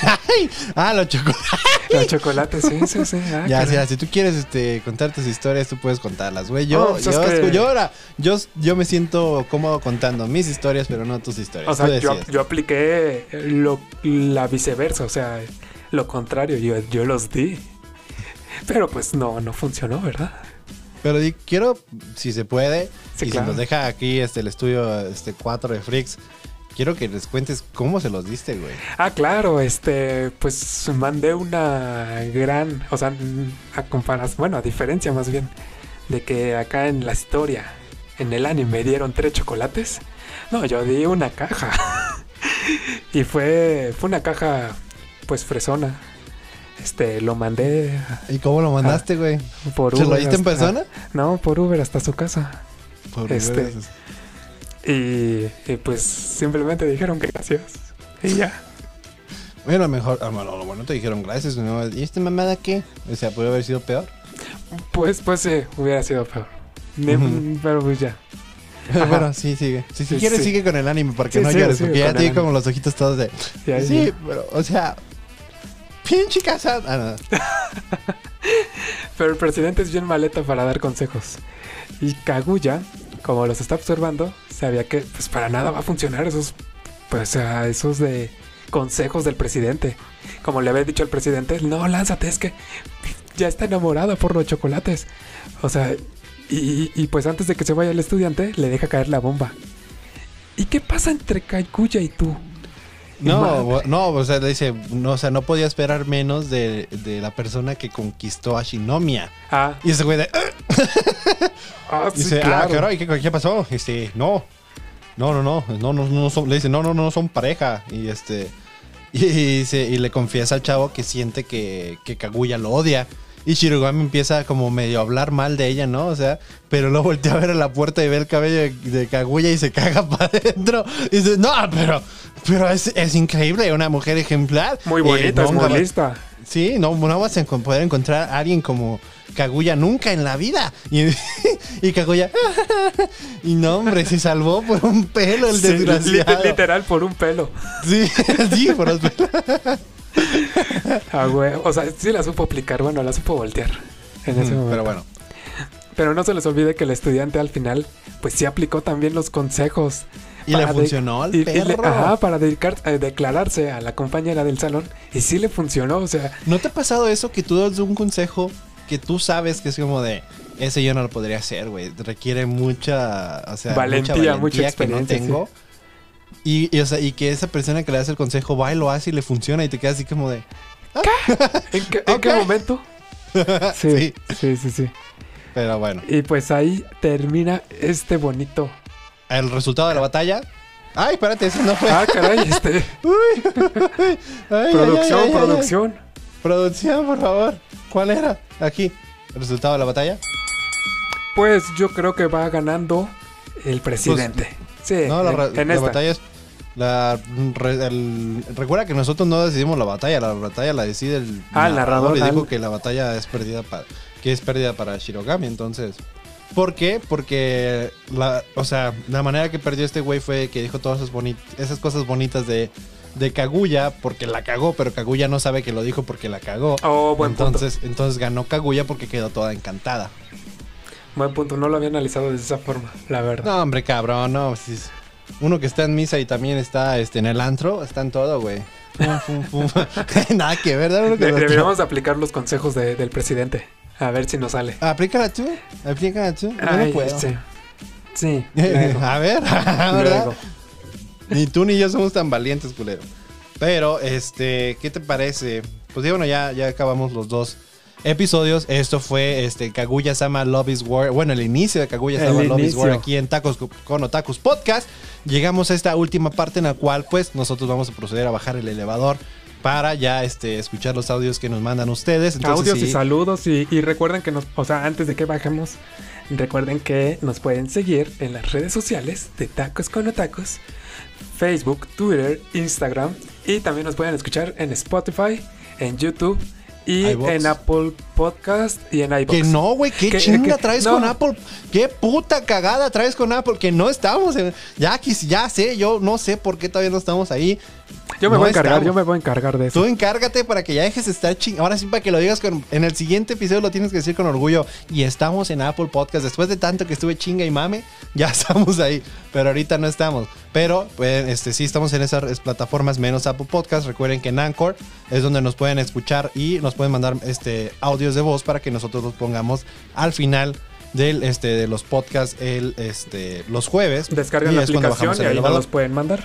Ah, los chocolates. Los chocolates, sí, sí, sí. ah, Ya, ya, si tú quieres este, contar tus historias, tú puedes contarlas, güey. Yo, Oh, pues es yo, que- yo ahora, yo, yo me siento cómodo contando mis historias, pero no tus historias. O sea, yo, yo apliqué lo, la viceversa, o sea, lo contrario, yo, yo los di. Pero pues no, no funcionó, ¿verdad? Pero quiero, si se puede, Sí, y claro. si nos deja aquí este, el estudio este 4 de Freaks, quiero que les cuentes cómo se los diste, güey. Ah, claro, este, pues mandé una gran, o sea, a comparación, bueno, a diferencia más bien, de que acá en la historia, en el anime, me dieron tres chocolates. No, yo di una caja. y fue, fue una caja, pues fresona. Este, lo mandé ¿Y cómo lo mandaste, güey? por ¿Se Uber. lo diste en persona? No, por Uber hasta su casa. Por Este, redes. Y, y, pues simplemente dijeron que gracias. Y ya. Bueno, mejor, ah, bueno, lo bueno te dijeron gracias, ¿no? ¿Y esta mamada qué? O sea, puede haber sido peor. Pues, pues sí, hubiera sido peor. Pero pues ya. Ajá. Bueno, sí, sigue. Si, si Sí, quieres, sí. sigue con el anime, porque Sí, no llores, porque ya vi como los ojitos todos de. Ya, sí, ya. pero, o sea. pinche casa. Ah, no. Pero el presidente es bien maleta para dar consejos. Y Kaguya, como los está observando, sabía que pues para nada va a funcionar esos pues esos de consejos del presidente. Como le había dicho al presidente, no, lánzate, es que ya está enamorada por los chocolates. O sea, y, pues antes de que se vaya el estudiante, le deja caer la bomba. ¿Y qué pasa entre Kaguya y tú? No, no, o sea, le dice, no, o sea, no podía esperar menos de, de la persona que conquistó a Shinomiya. Ah, Y ese güey de, "Ah", ah, sí, dice, ah, claro. caray, ¿qué, qué pasó? Este, no, no, no, no, no, no, no son, le dice, no, no, no son pareja. Y este, y, y dice, y le confiesa al chavo que siente que, que Kaguya lo odia. Y Shirogami empieza como medio a hablar mal de ella, ¿no? O sea, pero luego voltea a ver a la puerta y ve el cabello de, de Kaguya y se caga para adentro. Y dice, no, pero, pero es, es increíble, una mujer ejemplar. Muy Eh, bonita, es muy lista. Sí, no, no vas a poder encontrar a alguien como Kaguya nunca en la vida. Y, y Kaguya, y no, hombre, se salvó por un pelo el Sí, desgraciado. lit- literal por un pelo. Sí, sí, por los pelos. Ah, güey. O sea, sí la supo aplicar, bueno, la supo voltear en ese momento. Pero bueno, Pero no se les olvide que el estudiante al final, pues sí aplicó también los consejos. Y le funcionó al le- perro. ajá, para dedicar, eh, declararse a la compañera del salón. Y sí le funcionó, o sea, ¿No te ha pasado eso que tú das un consejo que tú sabes que es como de ese yo no lo podría hacer, güey? Requiere mucha, o sea, Valentía, mucha que no experiencia, tengo. Y, y, o sea, y que esa persona que le das el consejo va y lo hace y le funciona y te quedas así como de. ¿en qué, en qué momento? Sí, Sí. sí, sí, sí. Pero bueno. Y pues ahí termina este bonito. El resultado de la batalla. Ay, espérate, eso no fue. Ah, caray, este. Ay, producción, ay, ay, ay. producción. Producción, por favor. ¿Cuál era? Aquí. El resultado de la batalla. Pues yo creo que va ganando el presidente. sí, Pues, No, la, en, en la esta. batalla es. La, re- el- recuerda que nosotros no decidimos la batalla, la batalla la decide el Ah, el narrador, y ah. dijo que la batalla es perdida para que es pérdida para Shirogami, entonces ¿Por qué? Porque la, o sea, la manera que perdió este güey fue que dijo todas esas, boni- esas cosas bonitas de, de Kaguya porque la cagó, pero Kaguya no sabe que lo dijo porque la cagó. Oh, buen entonces, entonces ganó Kaguya porque quedó toda encantada. punto. Buen punto. No lo había analizado de esa forma, la verdad. No, hombre, cabrón, no. Uno que está en misa y también está este, en el antro, está en todo, güey. Nada que ver, lo- deberíamos aplicar los consejos de- del presidente. A ver si nos sale. Aplícala tú, aplícala tú. Ay, no puedo. sí. Sí. A ver. Ni tú ni yo somos tan valientes, culero. Pero, este, ¿qué te parece? Pues ya, bueno, ya, ya acabamos los dos episodios. Esto fue este Kaguya Sama Love is War. Bueno, el inicio de Kaguya El Sama Love is. War aquí en Tacos con Otakus Podcast. Llegamos a esta última parte en la cual, pues, nosotros vamos a proceder a bajar el elevador para ya este, escuchar los audios que nos mandan ustedes. Entonces, Audios y saludos. Y, y recuerden que nos. O sea, antes de que bajemos, recuerden que nos pueden seguir en las redes sociales de Tacos con Otacos: Facebook, Twitter, Instagram. Y también nos pueden escuchar en Spotify, en YouTube y en Apple Podcast y en iVoox. Que no, güey, qué Que- chinga que- traes no. con Apple. Qué puta cagada traes con Apple. Que no estamos en. Ya, ya sé, yo no sé por qué todavía no estamos ahí. Yo me no voy a encargar, estamos. yo me voy a encargar de eso. Tú encárgate para que ya dejes de estar ching. Ahora sí, para que lo digas con. En el siguiente episodio lo tienes que decir con orgullo. Y estamos en Apple Podcast. Después de tanto que estuve chinga y mame, ya estamos ahí. Pero ahorita no estamos. Pero, pues, este, sí estamos en esas plataformas menos Apple Podcast. Recuerden que en Anchor es donde nos pueden escuchar y nos pueden mandar este, audios de voz para que nosotros los pongamos al final del, este, de los podcasts el, este, los jueves. Descargan la aplicación y ahí nos elevador. los pueden mandar.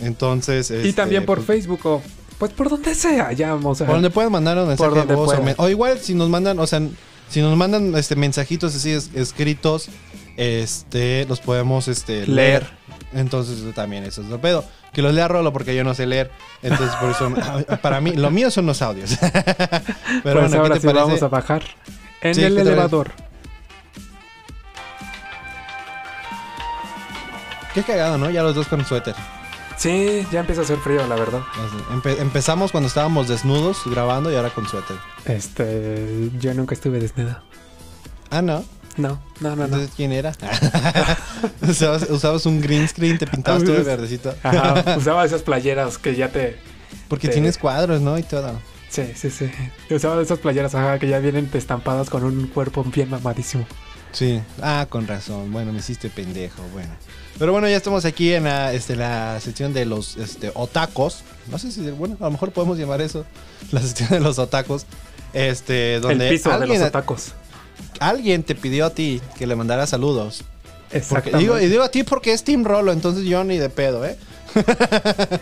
Entonces. y este, también por pues, Facebook o. Pues por donde sea, ya vamos a por donde pueden mandar un mensaje de voz o, puedan. o igual si nos mandan, o sea, si nos mandan este mensajitos así es- escritos, este los podemos este leer. Leer. Entonces también eso es lo pedo. Que los lea Rolo porque yo no sé leer. Entonces por eso para mí lo mío son los audios. Pero pues bueno, ahora ¿qué sí te parece? vamos a bajar en Sí, el ¿qué te elevador. Qué cagado, ¿no? Ya los dos con suéter. Sí, ya empieza a hacer frío, la verdad. Empe- empezamos cuando estábamos desnudos grabando y ahora con suéter. Este, yo nunca estuve desnuda. Ah, no. No, no, no. Entonces, ¿quién era? usabas, usabas un green screen, te pintabas todo de verdecito. Ajá, usaba esas playeras que ya te Porque tienes cuadros, ¿no? Y todo. Sí, sí, sí. Usaba esas playeras ajá, que ya vienen estampadas con un cuerpo bien mamadísimo. Sí. Ah, con razón. Bueno, me hiciste pendejo. Bueno. Pero bueno, ya estamos aquí en la, este, la sección de los este, otacos. No sé si, bueno, a lo mejor podemos llamar eso. La sección de los otacos. Este, donde El piso de los tacos. Alguien te pidió a ti que le mandara saludos. Porque, Exactamente. digo, y digo a ti porque es Team Rolo, entonces yo ni de pedo, ¿eh?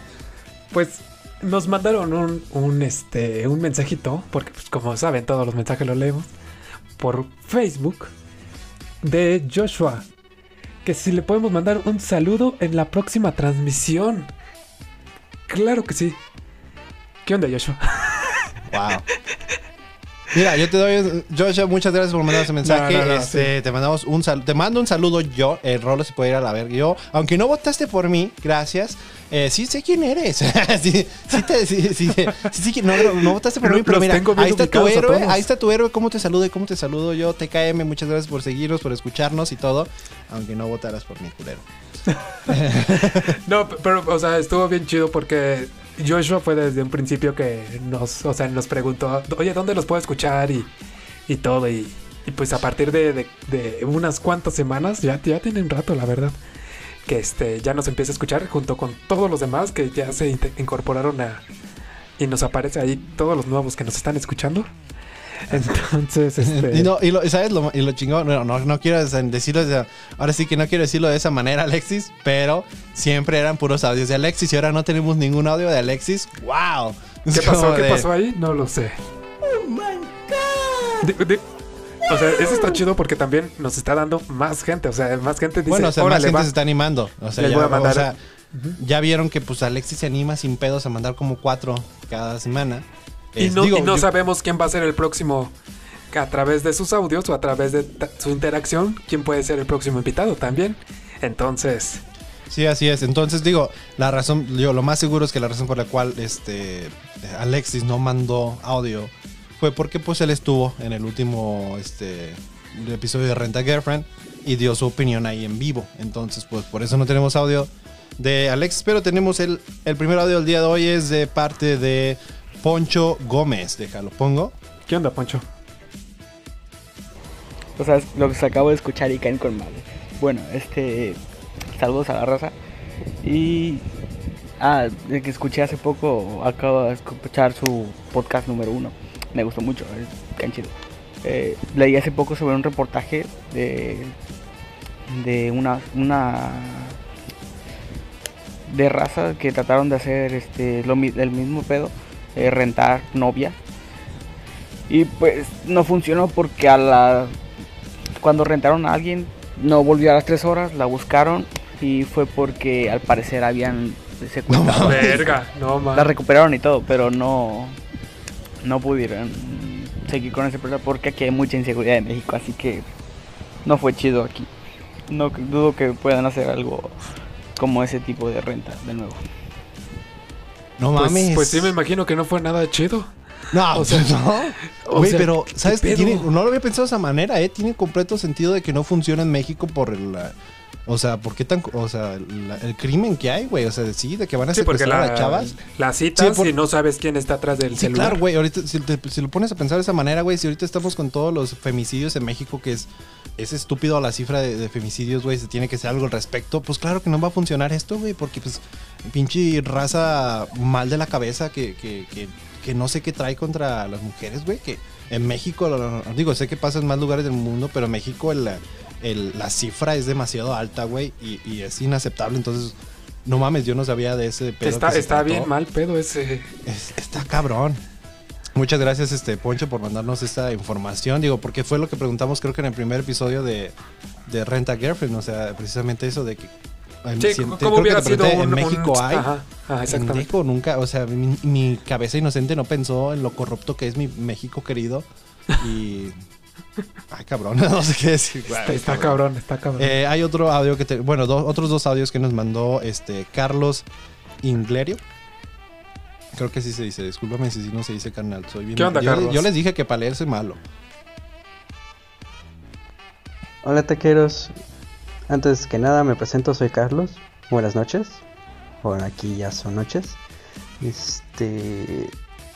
Pues nos mandaron un, un, este, un mensajito, porque pues, como saben, todos los mensajes los leemos, por Facebook, de Joshua. Que si le podemos mandar un saludo en la próxima transmisión. Claro que sí. ¿Qué onda, Joshua? Wow. Mira, yo te doy, Joshua, muchas gracias por mandar ese mensaje. No, no, no, este, Te mandamos un saludo, te mando un saludo yo, el Rolo se puede ir a la verga. Yo, aunque no votaste por mí, gracias. Eh, sí sé quién eres. sí, sí, te, sí, no, votaste por mí, pero mira, ahí está tu héroe, ahí está tu héroe, cómo te saludo y cómo te saludo yo, TKM, muchas gracias por seguirnos, por escucharnos y todo, aunque no votaras por mí, culero. No, pero, o sea, estuvo bien chido porque Joshua fue desde un principio que nos, o sea, nos preguntó, oye, ¿dónde los puedo escuchar? Y, y todo. Y, y pues a partir de, de- unas cuantas semanas, ya, ya tiene un rato, la verdad, que este, ya nos empieza a escuchar junto con todos los demás que ya se incorporaron a... Y nos aparece ahí todos los nuevos que nos están escuchando. Entonces, este... Y, no, y lo, ¿sabes? Lo, y lo chingón, no, no, no quiero decirlo, de- ahora sí que no quiero decirlo de esa manera, Alexis, pero siempre eran puros audios de Alexis y ahora no tenemos ningún audio de Alexis. ¡Wow! ¿Qué pasó? ¿Qué pasó ahí? No lo sé. De- de- o sea, eso está chido porque también nos está dando más gente. O sea, más gente dice, Bueno, o sea, más "Órale, gente va". se está animando. O sea, Les ya, voy a mandar- o sea, ya vieron que pues Alexis se anima sin pedos a mandar como cuatro cada semana. Y no, digo, y no yo- sabemos quién va a ser el próximo a través de sus audios o a través de su interacción, quién puede ser el próximo invitado también. Entonces, Sí, así es. Entonces digo, la razón, yo lo más seguro es que la razón por la cual este Alexis no mandó audio fue porque pues él estuvo en el último este el episodio de Renta Girlfriend y dio su opinión ahí en vivo. Entonces, pues por eso no tenemos audio de Alexis, pero tenemos el, el primer audio del día de hoy es de parte de Poncho Gómez. Déjalo, pongo. ¿qué onda, Poncho? O sea, es lo que se acabo de escuchar y caen con madre. Bueno, este. Saludos a la raza. Y. Ah, el que escuché hace poco, acabo de escuchar su podcast número uno. Me gustó mucho, es caen chido. Eh, leí hace poco sobre un reportaje de. de una. una de raza que trataron de hacer este lo, mi- el mismo pedo, eh, rentar novia. Y pues no funcionó porque a la cuando rentaron a alguien no volvió a las tres horas, la buscaron y fue porque al parecer habían secuestrado. Verga, no la recuperaron y todo, pero no no pudieron seguir con ese proceso porque aquí hay mucha inseguridad en México, así que no fue chido aquí. No dudo que puedan hacer algo como ese tipo de renta de nuevo. No Pues, mames. pues sí, me imagino que no fue nada chido. No, O sea, no. o Güey, sea, pero, ¿qué ¿sabes? pedo? Tiene- no lo había pensado de esa manera, ¿eh? Tiene completo sentido de que no funciona en México por el... la- o sea, ¿por qué tan... O sea, la- el crimen que hay, güey. O sea, sí, de que van a Sí, porque a la, las chavas. las citas Sí, por- y no sabes quién está atrás del Sí, celular. claro, güey. Ahorita, si, te- si lo pones a pensar de esa manera, güey, si ahorita estamos con todos los femicidios en México, que es, es estúpido la cifra de, de femicidios, güey, se tiene que hacer algo al respecto, pues claro que no va a funcionar esto, güey, porque pues pinche raza mal de la cabeza que, que, que, que no sé qué trae contra las mujeres, güey, que en México, digo, sé que pasa en más lugares del mundo, pero en México el, el- la cifra es demasiado alta, güey, y, y es inaceptable, entonces... No mames, yo no sabía de ese pedo. está que se está trató. bien mal pedo ese. Es- está cabrón. Muchas gracias, este Poncho, por mandarnos esta información. Digo, porque fue lo que preguntamos, creo que en el primer episodio de, de Renta Girlfriend. O sea, precisamente eso de que. en- Sí, si- ¿cómo creo que hubiera te sido un, En México un- hay. Ajá, ajá, En. México nunca, o sea, mi, mi cabeza inocente no pensó en lo corrupto que es mi México querido. Y. Ay, cabrón, no sé qué decir. Está, está cabrón, está cabrón. Eh, hay otro audio que te, bueno, dos- otros dos audios que nos mandó este Carlos Inglerio. Creo que sí se dice, discúlpame si no se dice carnal, soy bien. ¿Qué onda, yo, Carlos? yo les dije que para leer soy malo. Hola taqueros, antes que nada me presento, soy Carlos, buenas noches, bueno aquí ya son noches, Este.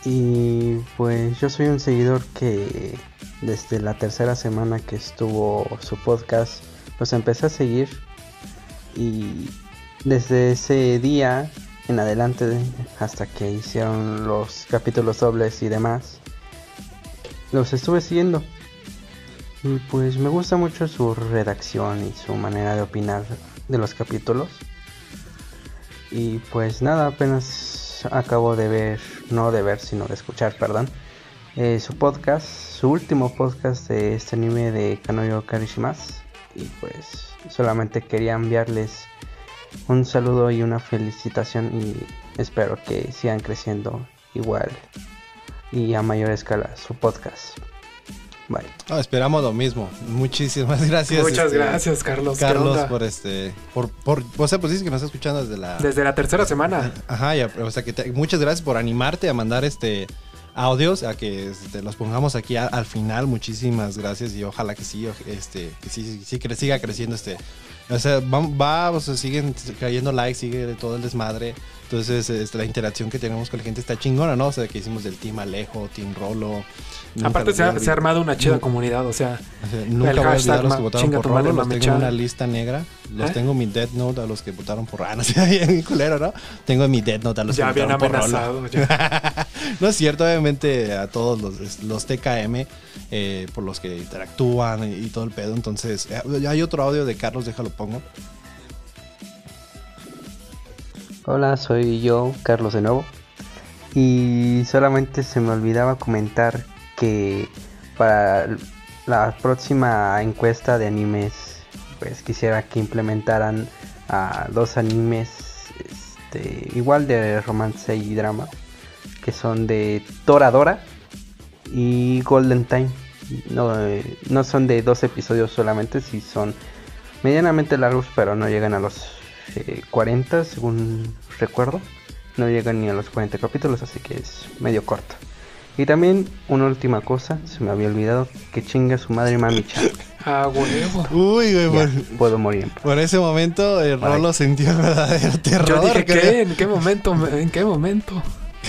Y pues yo soy un seguidor que desde la tercera semana que estuvo su podcast, pues empecé a seguir. Y desde ese día en adelante, hasta que hicieron los capítulos dobles y demás, los estuve siguiendo. Y pues me gusta mucho su redacción y su manera de opinar de los capítulos. Y pues nada, apenas acabo de ver, no de ver, sino de escuchar, perdón, eh, su podcast, su último podcast de este anime de Kanoyo Karishimasu. Y pues solamente quería enviarles un saludo y una felicitación y espero que sigan creciendo igual y a mayor escala su podcast. Bye. No, esperamos lo mismo. Muchísimas gracias. Muchas este, gracias, Carlos. ¿Qué Carlos, por este. Por, por, o sea, pues dices que nos está escuchando desde la. Desde la tercera semana. Ajá, ya, o sea que te- muchas gracias por animarte a mandar este audios, a que este, los pongamos aquí a- al final. Muchísimas gracias y ojalá que sí, o- este, que sí, sí, sí, que siga creciendo este. O sea, va, va, o sea, siguen cayendo likes, sigue todo el desmadre. Entonces, este, la interacción que tenemos con la gente está chingona, ¿no? O sea, que hicimos del Team Alejo, Team Rolo. Aparte se ha, se ha armado una chida comunidad, o sea, o sea, nunca voy a olvidar a los que votaron por Rolo, los tengo en una lista negra. Los ¿Eh? tengo en mi Death Note a los que votaron por no sé, bien culero, ¿no? Tengo en mi Death Note a los ya que votaron por Rolo. amenazado. ya. no es cierto, obviamente a todos los, los TKM eh, por los que interactúan y, y todo el pedo. Entonces, eh, hay otro audio de Carlos, déjalo pongo. Hola, soy yo, Carlos de nuevo. Y solamente se me olvidaba comentar que para la próxima encuesta de animes, pues quisiera que implementaran a dos animes este, igual de romance y drama, que son de Toradora y Golden Time. No, eh, no son de dos episodios solamente, si son medianamente largos, pero no llegan a los eh, 40, según recuerdo. No llegan ni a los 40 capítulos, así que es medio corto. Y también una última cosa, se me había olvidado, que chinga su madre mami chan. Ah, huevo. Uy, güey, Ya, por, puedo morir por ese momento el Bye. Rolo sintió verdadero terror. Yo dije. ¿qué? ¿En qué momento? ¿En qué momento?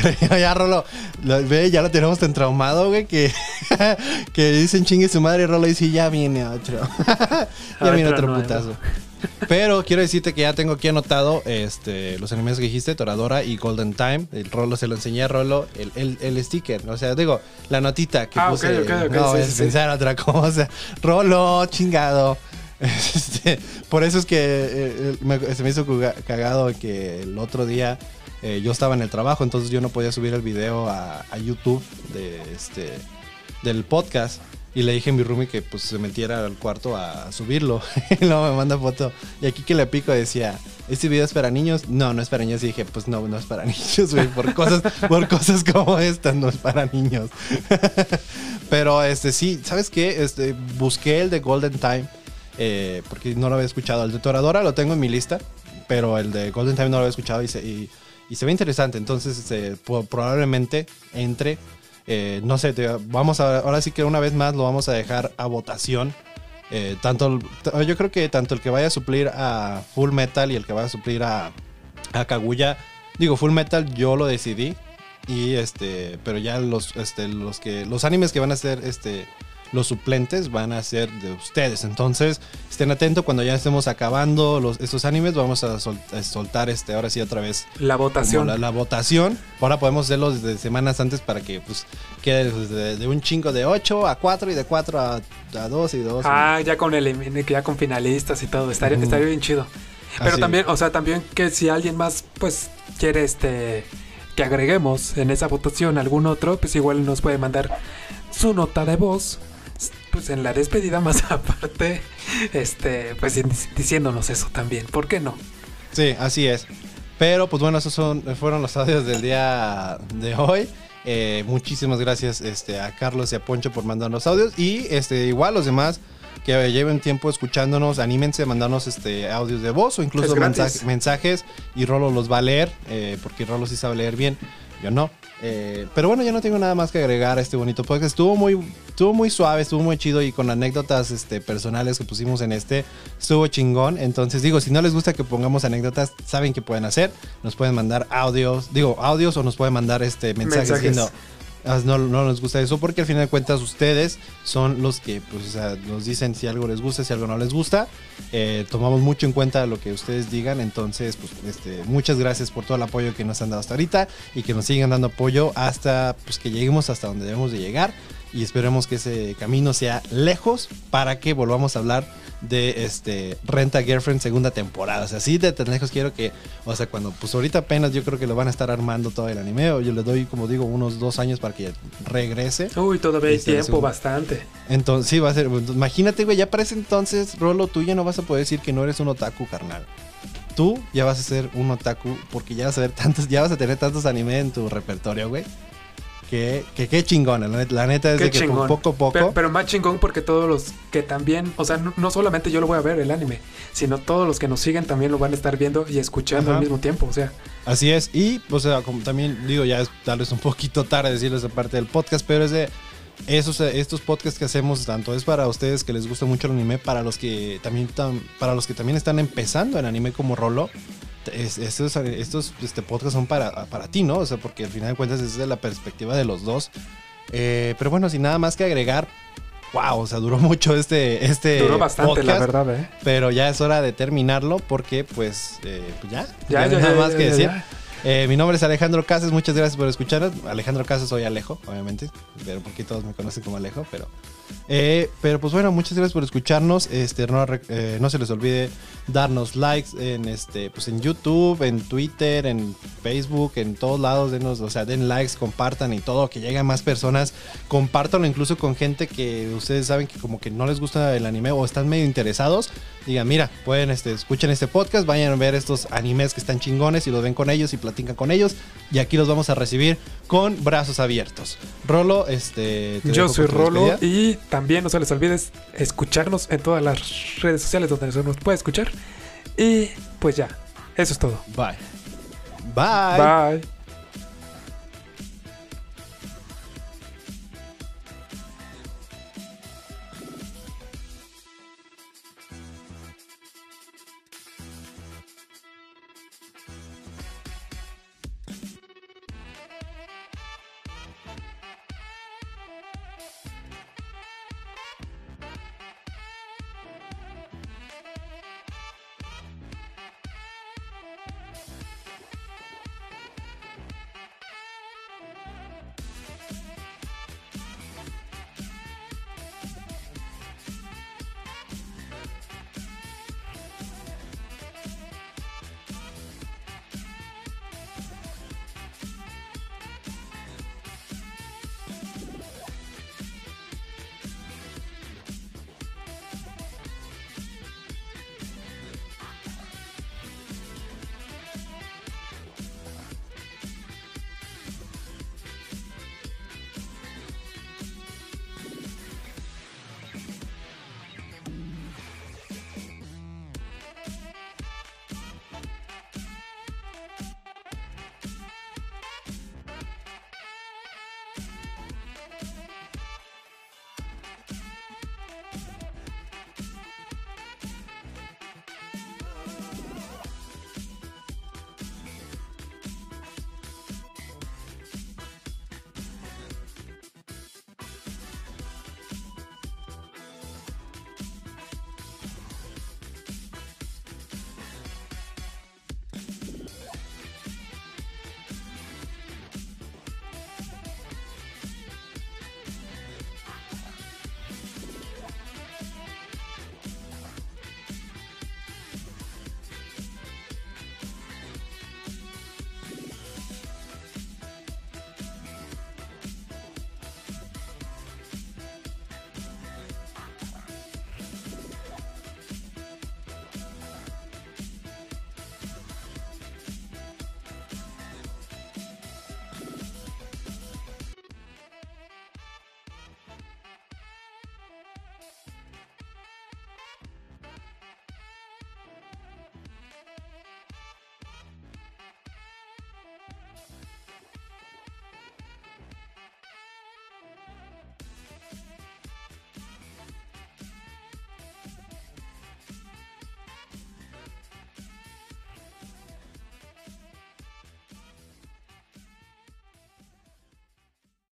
ya, Rolo, lo- ve, ya lo tenemos tan traumado, güey, que, que dicen chingue su madre y Rolo dice, ya viene otro. ya viene Otro putazo. Pero quiero decirte que ya tengo aquí anotado este, los animes que dijiste, Toradora y Golden Time. El Rolo se lo enseñé a Rolo, el, el, el sticker. O sea, digo, la notita que Ah, ok, puse. ok, ok, no, sí, sí, sí. pensar otra cosa. Rolo, chingado. Este, por eso es que eh, me- se me hizo cagado que el otro día eh, yo estaba en el trabajo, entonces yo no podía subir el video a, YouTube de este del podcast. Y le dije a mi roomie que pues se metiera al cuarto a subirlo. y luego me manda foto. Y aquí que le pico decía, ¿este video es para niños? No, no es para niños. Y dije, pues no, no es para niños. Por cosas, por cosas como estas, no es para niños. Pero este sí, ¿sabes qué? Este, busqué el de Golden Time. eh, porque no lo había escuchado. El de Toradora lo tengo en mi lista. Pero el de Golden Time no lo había escuchado y se, y, y se ve interesante. Entonces, este, probablemente entre. eh, no sé, vamos a, ahora sí que una vez más lo vamos a dejar a votación. Eh, tanto, yo creo que tanto el que vaya a suplir a Full Metal y el que vaya a suplir a, a Kaguya. Digo, Full Metal yo lo decidí. Y este, pero ya los, este, los que, los animes que van a ser, este, los suplentes van a ser de ustedes. Entonces, estén atentos cuando ya estemos acabando los, estos animes. Vamos a, sol- a soltar, este, ahora sí otra vez La votación. La, la votación. Ahora podemos hacerlo desde semanas antes para que, pues, quede de, de un chingo de 8 a 4 y de 4 a, a 2 y 2. Ah, ya con el ya con finalistas y todo, estaría, Ujú. estaría bien chido. Pero Así. también, o sea, también que si alguien más, pues, quiere este que agreguemos en esa votación algún otro, pues igual nos puede mandar su nota de voz, pues en la despedida más aparte, este, pues dic- diciéndonos eso también, ¿por qué no? Sí, así es. Pero pues bueno, esos son, fueron los audios del día de hoy. Eh, muchísimas gracias este, a Carlos y a Poncho por mandarnos audios. Y este, igual los demás que lleven tiempo escuchándonos, anímense a mandarnos este, audios de voz o incluso mensaje- mensajes y Rolo los va a leer, eh, porque Rolo sí sabe leer bien. Yo no. Eh, pero bueno, yo no tengo nada más que agregar a este bonito podcast. Estuvo muy, estuvo muy suave, estuvo muy chido y con anécdotas este, personales que pusimos en este, estuvo chingón. Entonces digo, si no les gusta que pongamos anécdotas, saben qué pueden hacer. Nos pueden mandar audios, digo, audios o nos pueden mandar este mensajes, Mensajes. diciendo, "Ah, no, no nos gusta eso porque al final de cuentas ustedes son los que pues, nos dicen si algo les gusta, si algo no les gusta. Eh, tomamos mucho en cuenta lo que ustedes digan, entonces pues este, muchas gracias por todo el apoyo que nos han dado hasta ahorita y que nos sigan dando apoyo hasta pues, que lleguemos hasta donde debemos de llegar y esperemos que ese camino sea lejos para que volvamos a hablar de este Renta Girlfriend segunda temporada. O sea, así de tan lejos quiero que, o sea, cuando pues ahorita apenas yo creo que lo van a estar armando todo el anime, o yo le doy como digo unos dos años para que regrese. Uy, todavía hay Este, tiempo, bastante. Entonces, sí, va a ser. Imagínate, güey, ya para ese entonces, Rolo, tú ya no vas a poder decir que no eres un otaku, carnal. Tú ya vas a ser un otaku porque ya vas a ver tantos, ya vas a tener tantos anime en tu repertorio, güey. Que, que qué chingona, la neta, la neta es de que chingón. poco a poco. Pero, pero más chingón porque todos los que también, o sea, no, no solamente yo lo voy a ver el anime, sino todos los que nos siguen también lo van a estar viendo y escuchando Ajá. al mismo tiempo. O sea, Así es. Y, o sea, como también digo, ya es tal vez un poquito tarde decirles esa parte del podcast, pero es de esos, estos podcasts que hacemos, tanto es para ustedes que les gusta mucho el anime, para los que también, tam- para los que también están empezando en anime como Rolo. Es- estos estos este, podcasts son para, para ti, ¿no? O sea, porque al final de cuentas es de la perspectiva de los dos. Eh, pero bueno, sin nada más que agregar, wow, o sea, duró mucho este, este duró bastante, la verdad, ¿eh? Pero ya es hora de terminarlo porque, pues, eh, pues ya, Ya, ya, nada más que decir. Eh, mi nombre es Alejandro Casas, muchas gracias por escucharnos. Alejandro Casas, soy Alejo, obviamente, pero porque todos me conocen como Alejo, pero... eh, pero pues bueno, muchas gracias por escucharnos. Este, no, eh, no se les olvide darnos likes en este, pues en YouTube, en Twitter, en Facebook, en todos lados, denos, o sea, den likes, compartan y todo, que lleguen más personas. Compártanlo incluso con gente que ustedes saben que como que no les gusta el anime o están medio interesados. Digan, mira, pueden, este, escuchen este podcast, vayan a ver estos animes que están chingones y los ven con ellos y platican con ellos. Y aquí los vamos a recibir con brazos abiertos. Rolo, este... te Yo soy Rolo despedida. y también no se les olvide escucharnos en todas las redes sociales donde se nos puede escuchar. Y pues ya, eso es todo. Bye. Bye. Bye.